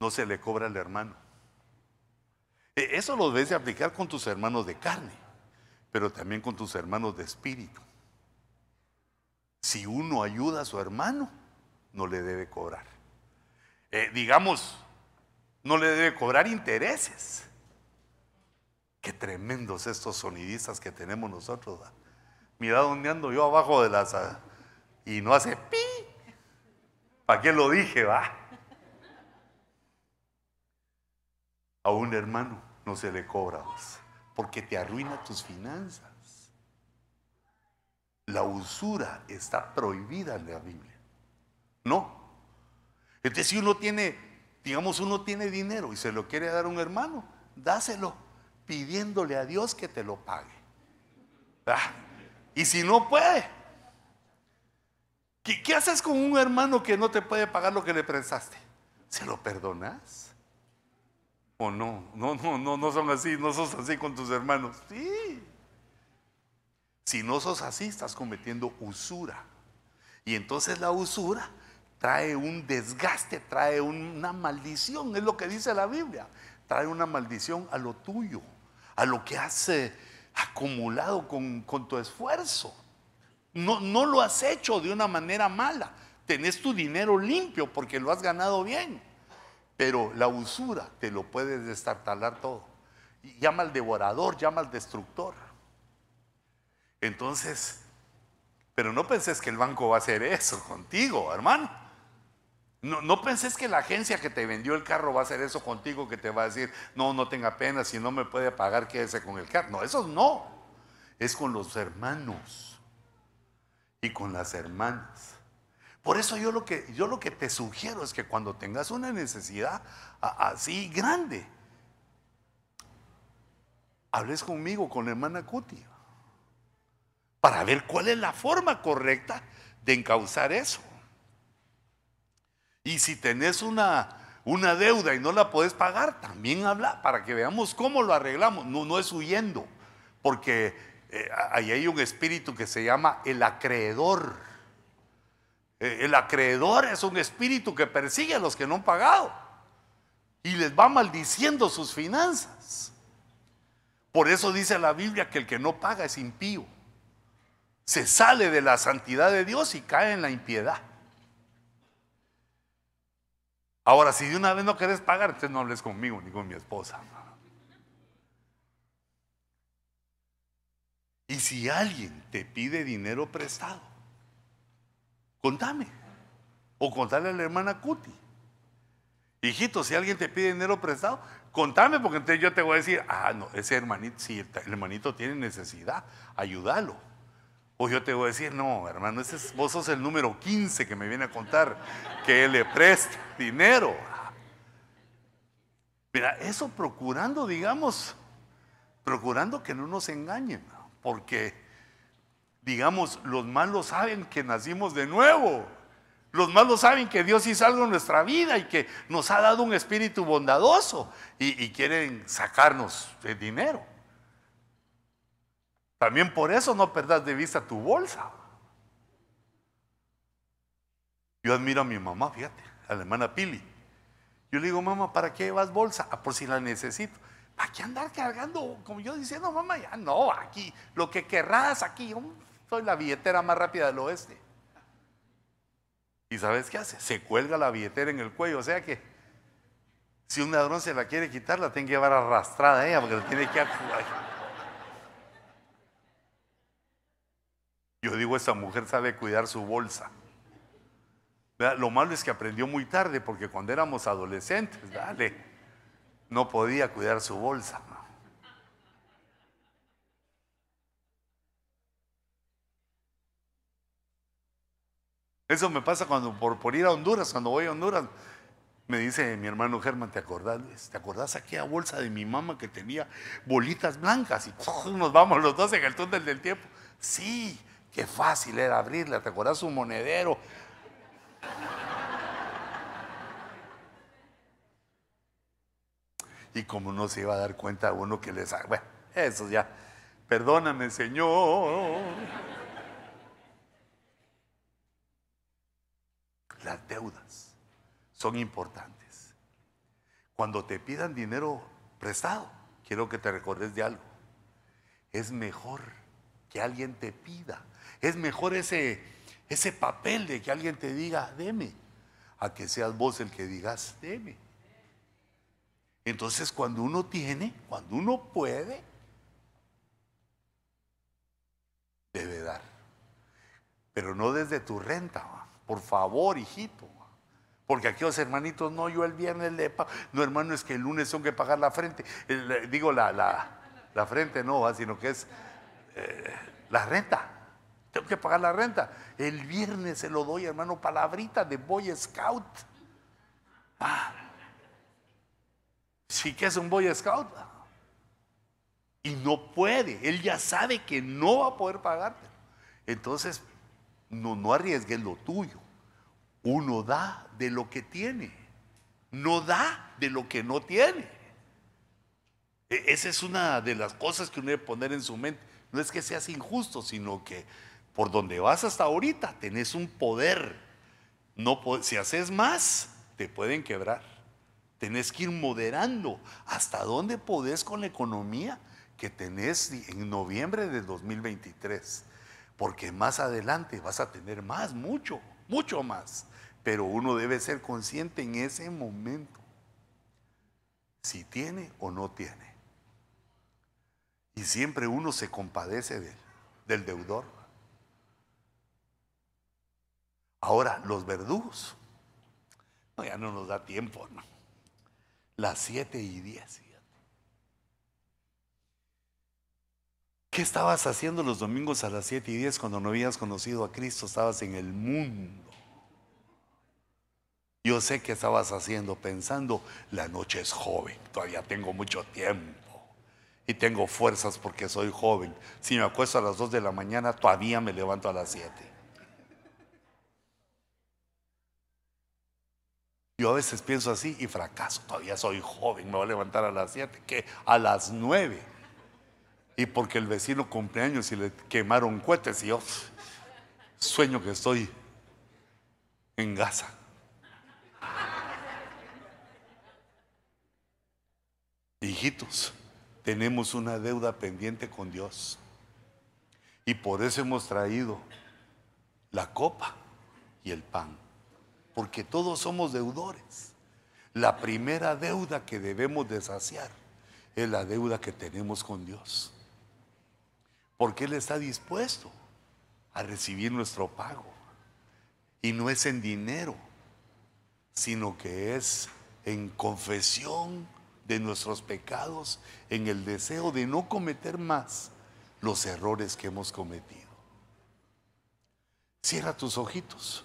No se le cobra al hermano. E, eso lo debes de aplicar con tus hermanos de carne, pero también con tus hermanos de espíritu. Si uno ayuda a su hermano, no le debe cobrar. Eh, digamos, no le debe cobrar intereses. Qué tremendos estos sonidistas que tenemos nosotros. Mira dónde ando yo abajo de las... Ah, y no hace pi. ¿Para qué lo dije, va? A un hermano no se le cobra, porque te arruina tus finanzas. La usura está prohibida en la Biblia. No. Entonces, si uno tiene, digamos, uno tiene dinero y se lo quiere dar a un hermano, dáselo pidiéndole a Dios que te lo pague. Ah, y si no puede, ¿qué, haces con un hermano que no te puede pagar lo que le prestaste? ¿Se lo perdonas? ¿O no? No, no, no, no son así, no sos así con tus hermanos. Sí. Si no sos así, estás cometiendo usura. Y entonces la usura trae un desgaste, trae una maldición, es lo que dice la Biblia. Trae una maldición a lo tuyo, a lo que has acumulado con, tu esfuerzo. No, no lo has hecho de una manera mala. Tenés tu dinero limpio porque lo has ganado bien. Pero la usura te lo puede destartalar todo. Llama al devorador, llama al destructor. Entonces, pero no penses que el banco va a hacer eso contigo, hermano. No, no que la agencia que te vendió el carro va a hacer eso contigo, que te va a decir, no, no tenga pena, si no me puede pagar, quédese con el carro. No, eso no. Es con los hermanos y con las hermanas. Por eso yo lo que, yo lo que te sugiero es que cuando tengas una necesidad así grande, hables conmigo, con la hermana Cuti, para ver cuál es la forma correcta de encauzar eso. Y si tenés una, una deuda y no la puedes pagar, también habla para que veamos cómo lo arreglamos. No, no es huyendo, porque eh, ahí hay un espíritu que se llama el acreedor. Eh, el acreedor es un espíritu que persigue a los que no han pagado y les va maldiciendo sus finanzas. Por eso dice la Biblia que el que no paga es impío. Se sale de la santidad de Dios y cae en la impiedad. Ahora, si de una vez no querés pagar, entonces no hables conmigo ni con mi esposa. Y si alguien te pide dinero prestado, contame. O contale a la hermana Cuti. Hijito, si alguien te pide dinero prestado, contame porque entonces yo te voy a decir, ah, no, ese hermanito, si el hermanito tiene necesidad, ayúdalo. O yo te voy a decir, no, hermano, ese es, vos sos el número 15 que me viene a contar que él le presta dinero. Mira, eso procurando, digamos, procurando que no nos engañen, porque, digamos, los malos saben que nacimos de nuevo. Los malos saben que Dios hizo algo en nuestra vida y que nos ha dado un espíritu bondadoso y, y quieren sacarnos de dinero. También por eso no perdas de vista tu bolsa. Yo admiro a mi mamá, fíjate, a la hermana Pili. Yo le digo, mamá, ¿para qué llevas bolsa? Ah, por si la necesito. ¿Para qué andar cargando? Como yo diciendo, mamá, ya no, aquí, lo que querrás, aquí. Yo soy la billetera más rápida del oeste. ¿Y sabes qué hace? Se cuelga la billetera en el cuello. O sea que si un ladrón se la quiere quitar, la tiene que llevar arrastrada ella, porque la tiene que. Yo digo, esta mujer sabe cuidar su bolsa. Lo malo es que aprendió muy tarde, porque cuando éramos adolescentes, dale, no podía cuidar su bolsa. Eso me pasa cuando por, por, ir a Honduras, cuando voy a Honduras, me dice mi hermano Germán, ¿te acordás? ¿Te acordás aquella bolsa de mi mamá que tenía bolitas blancas? Y nos vamos los dos en el túnel del tiempo. Sí, Qué fácil era abrirla, ¿te acuerdas un monedero? Y como no se iba a dar cuenta uno que les... Bueno, eso ya. Perdóname, Señor. Las deudas son importantes. Cuando te pidan dinero prestado, quiero que te recordes de algo. Es mejor que alguien te pida es mejor ese, ese papel de que alguien te diga, deme, a que seas vos el que digas, deme. Entonces cuando uno tiene, cuando uno puede, debe dar. Pero no desde tu renta, por favor, hijito. Porque aquí los hermanitos, no, yo el viernes le pago. No, hermano, es que el lunes tengo que pagar la frente. digo, la, la, frente no, sino que es eh, la renta. Tengo que pagar la renta. El viernes se lo doy, hermano, palabrita de Boy Scout. Ah, sí que es un Boy Scout. Y no puede. Él ya sabe que no va a poder pagarte. Entonces, no, no arriesgues lo tuyo. Uno da de lo que tiene. No da de lo que no tiene. E, esa es una de las cosas que uno debe poner en su mente. No es que seas injusto, sino que por donde vas hasta ahorita, tenés un poder. Si haces más, te pueden quebrar. Tenés que ir moderando. ¿Hasta dónde podés con la economía que tenés en noviembre de 2023? Porque más adelante vas a tener más, mucho, mucho más. Pero uno debe ser consciente en ese momento si tiene o no tiene. Y siempre uno se compadece del deudor. Ahora, los verdugos. No, ya no nos da tiempo, ¿no? Las siete y diez. ¿Qué estabas haciendo los domingos a las siete y diez cuando no habías conocido a Cristo? Estabas en el mundo. Yo sé que estabas haciendo pensando, la noche es joven, todavía tengo mucho tiempo y tengo fuerzas porque soy joven. Si me acuesto a las dos de la mañana, todavía me levanto a las siete. Yo a veces pienso así y fracaso. Todavía soy joven, me voy a levantar a las 7, que a las 9. Y porque el vecino cumpleaños y le quemaron cohetes y yo sueño que estoy en Gaza. Hijitos, tenemos una deuda pendiente con Dios. Y por eso hemos traído la copa y el pan porque todos somos deudores. La primera deuda que debemos desaciar es la deuda que tenemos con Dios. Porque Él está dispuesto a recibir nuestro pago. Y no es en dinero, sino que es en confesión de nuestros pecados, en el deseo de no cometer más los errores que hemos cometido. Cierra tus ojitos.